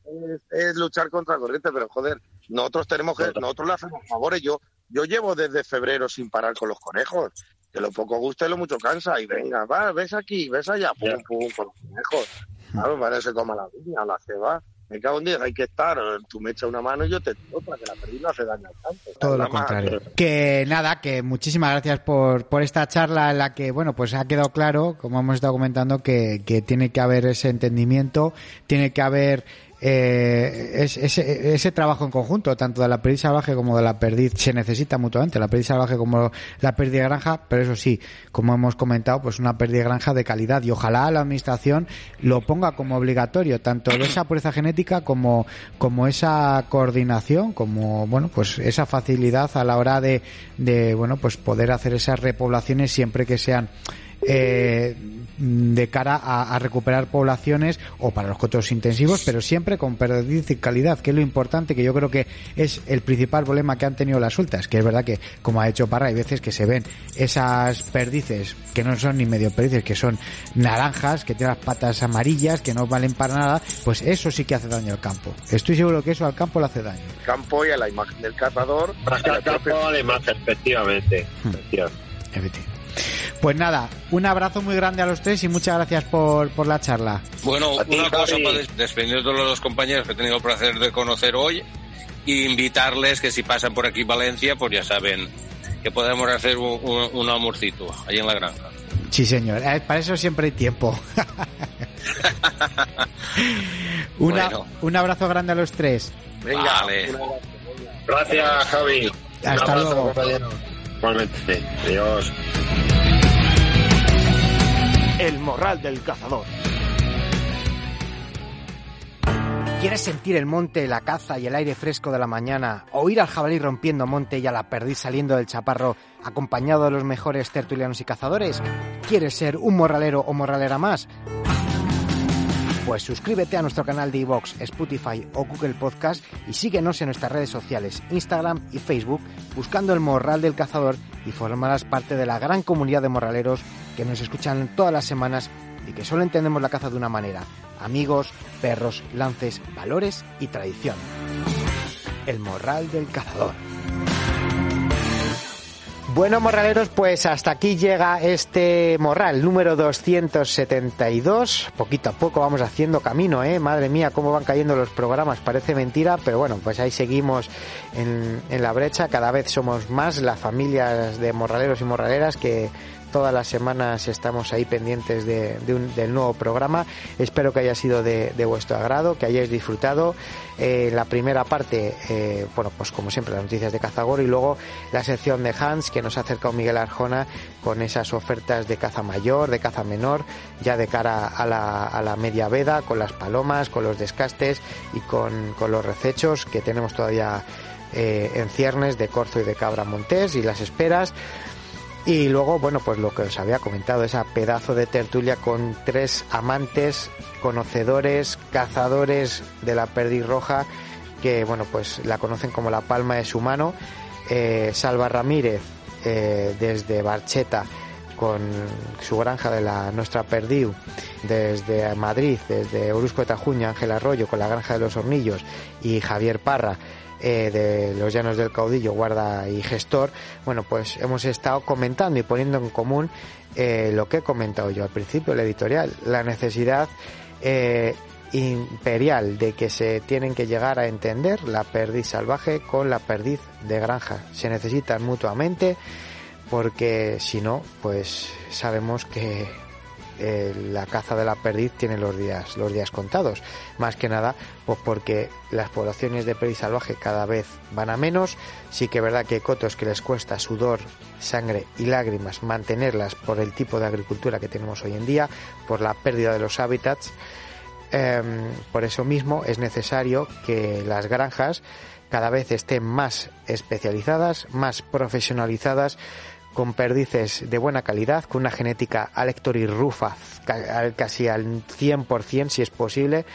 es, luchar contra la corriente, pero joder, nosotros tenemos que, nosotros le hacemos favores. Yo, yo llevo desde febrero sin parar con los conejos. Que lo poco gusta y lo mucho cansa. Y venga, va, ves aquí, ves allá, pum, pum, con los conejos. Claro, para se coma la viña, la ceba. Me cago en diez, hay que estar. Tú me echas una mano y yo te tiro para que la perdí no hace daño al campo. Todo lo más. contrario. Que nada, que muchísimas gracias por, por esta charla en la que, bueno, pues ha quedado claro, como hemos estado comentando, que, que tiene que haber ese entendimiento, tiene que haber eh, es- ese, ese trabajo en conjunto, tanto de la perdiz salvaje como de la perdiz, se necesita mutuamente, la perdiz salvaje como la perdiz de granja, pero eso sí, como hemos comentado, pues una perdiz granja de calidad. Y ojalá la administración lo ponga como obligatorio, tanto de esa pureza genética como, como esa coordinación, como, bueno, pues esa facilidad a la hora de, de bueno, pues poder hacer esas repoblaciones siempre que sean eh, de cara a, a recuperar poblaciones o para los cotos intensivos, pero siempre con perdiz y calidad, que es lo importante, que yo creo que es el principal problema que han tenido las sueltas, que es verdad que, como ha hecho Parra, hay veces que se ven esas perdices que no son ni medio perdices, que son naranjas, que tienen las patas amarillas, que no valen para nada, pues eso sí que hace daño al campo. Estoy seguro que eso al campo le hace daño. El campo y a la imagen del cazador. Al campo a la imagen, efectivamente. Hmm. efectivamente. Pues nada, un abrazo muy grande a los tres y muchas gracias por, por la charla. Bueno, ti, una cosa Javi. para des- despedirnos de los dos compañeros que he tenido el placer de conocer hoy y invitarles que si pasan por aquí Valencia, pues ya saben que podemos hacer un, un, un almuercito allí en la granja. Sí, señor. Eh, para eso siempre hay tiempo. [laughs] Una- Bueno. Un abrazo grande a los tres. Venga, Vale. Gracias, Javi. Un Hasta abrazo, luego. compañero. Igualmente. Adiós. El morral del cazador. ¿Quieres sentir el monte, la caza y el aire fresco de la mañana? ¿Oír al jabalí rompiendo monte y a la perdiz saliendo del chaparro acompañado de los mejores tertulianos y cazadores? ¿Quieres ser un morralero o morralera más? Pues suscríbete a nuestro canal de iVoox, Spotify o Google Podcast y síguenos en nuestras redes sociales, Instagram y Facebook, buscando el Morral del Cazador y formarás parte de la gran comunidad de morraleros que nos escuchan todas las semanas y que solo entendemos la caza de una manera, amigos, perros, lances, valores y tradición. El Morral del Cazador. Bueno, morraleros, pues hasta aquí llega este morral número 272. Poquito a poco vamos haciendo camino, ¿eh? Madre mía, cómo van cayendo los programas. Parece mentira, pero bueno, pues ahí seguimos en, en la brecha. Cada vez somos más las familias de morraleros y morraleras que todas las semanas estamos ahí pendientes de, un- del nuevo programa. Espero que haya sido de, vuestro agrado, que hayáis disfrutado. Eh, la primera parte, eh, bueno, pues como siempre, las noticias de Cazagor y luego la sección de Hans que nos ha acercado Miguel Arjona con esas ofertas de caza mayor, de caza menor, ya de cara a la, a la media veda, con las palomas, con los descastes y con, con los recechos que tenemos todavía eh, en ciernes de corzo y de cabra montés y las esperas. Y luego, bueno, pues lo que os había comentado, esa pedazo de tertulia con tres amantes, conocedores, cazadores de la perdiz roja, que, bueno, pues la conocen como la palma de su mano. Eh, Salva Ramírez, eh, desde Barcheta, con su granja de la Nuestra Perdiu, desde Madrid, desde Orusco de Tajuña, Ángel Arroyo, con la granja de los Hornillos, y Javier Parra, eh, de los Llanos del Caudillo, guarda y gestor, bueno, pues hemos estado comentando y poniendo en común eh, lo que he comentado yo al principio, la editorial, la necesidad eh, imperial de que se tienen que llegar a entender la perdiz salvaje con la perdiz de granja. Se necesitan mutuamente porque si no, pues sabemos que eh, la caza de la perdiz tiene los días, los días contados. Más que nada, pues porque las poblaciones de perdiz salvaje cada vez van a menos. Sí que es verdad que hay cotos que les cuesta sudor, sangre y lágrimas mantenerlas por el tipo de agricultura que tenemos hoy en día, por la pérdida de los hábitats. Em, por eso mismo es necesario que las granjas cada vez estén más especializadas, más profesionalizadas, con perdices de buena calidad, con una genética Alector Rufa casi al 100% si es posible,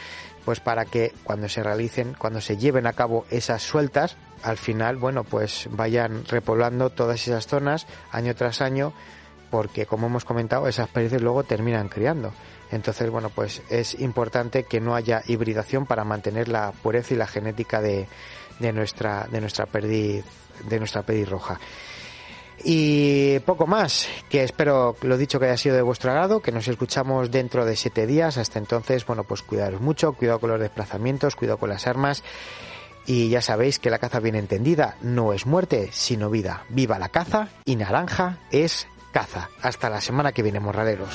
pues para que cuando se realicen, cuando se lleven a cabo esas sueltas, al final, bueno, pues vayan repoblando todas esas zonas año tras año, porque como hemos comentado, esas perdices luego terminan criando. Entonces, bueno, pues es importante que no haya hibridación para mantener la pureza y la genética de, de nuestra, de nuestra perdiz, de nuestra perdiz roja. Y poco más, que espero lo dicho que haya sido de vuestro agrado, que nos escuchamos dentro de siete días. Hasta entonces, bueno, pues cuidaros mucho, cuidado con los desplazamientos, cuidado con las armas. Y ya sabéis que la caza bien entendida no es muerte, sino vida. Viva la caza y naranja es caza. Hasta la semana que viene, morraleros.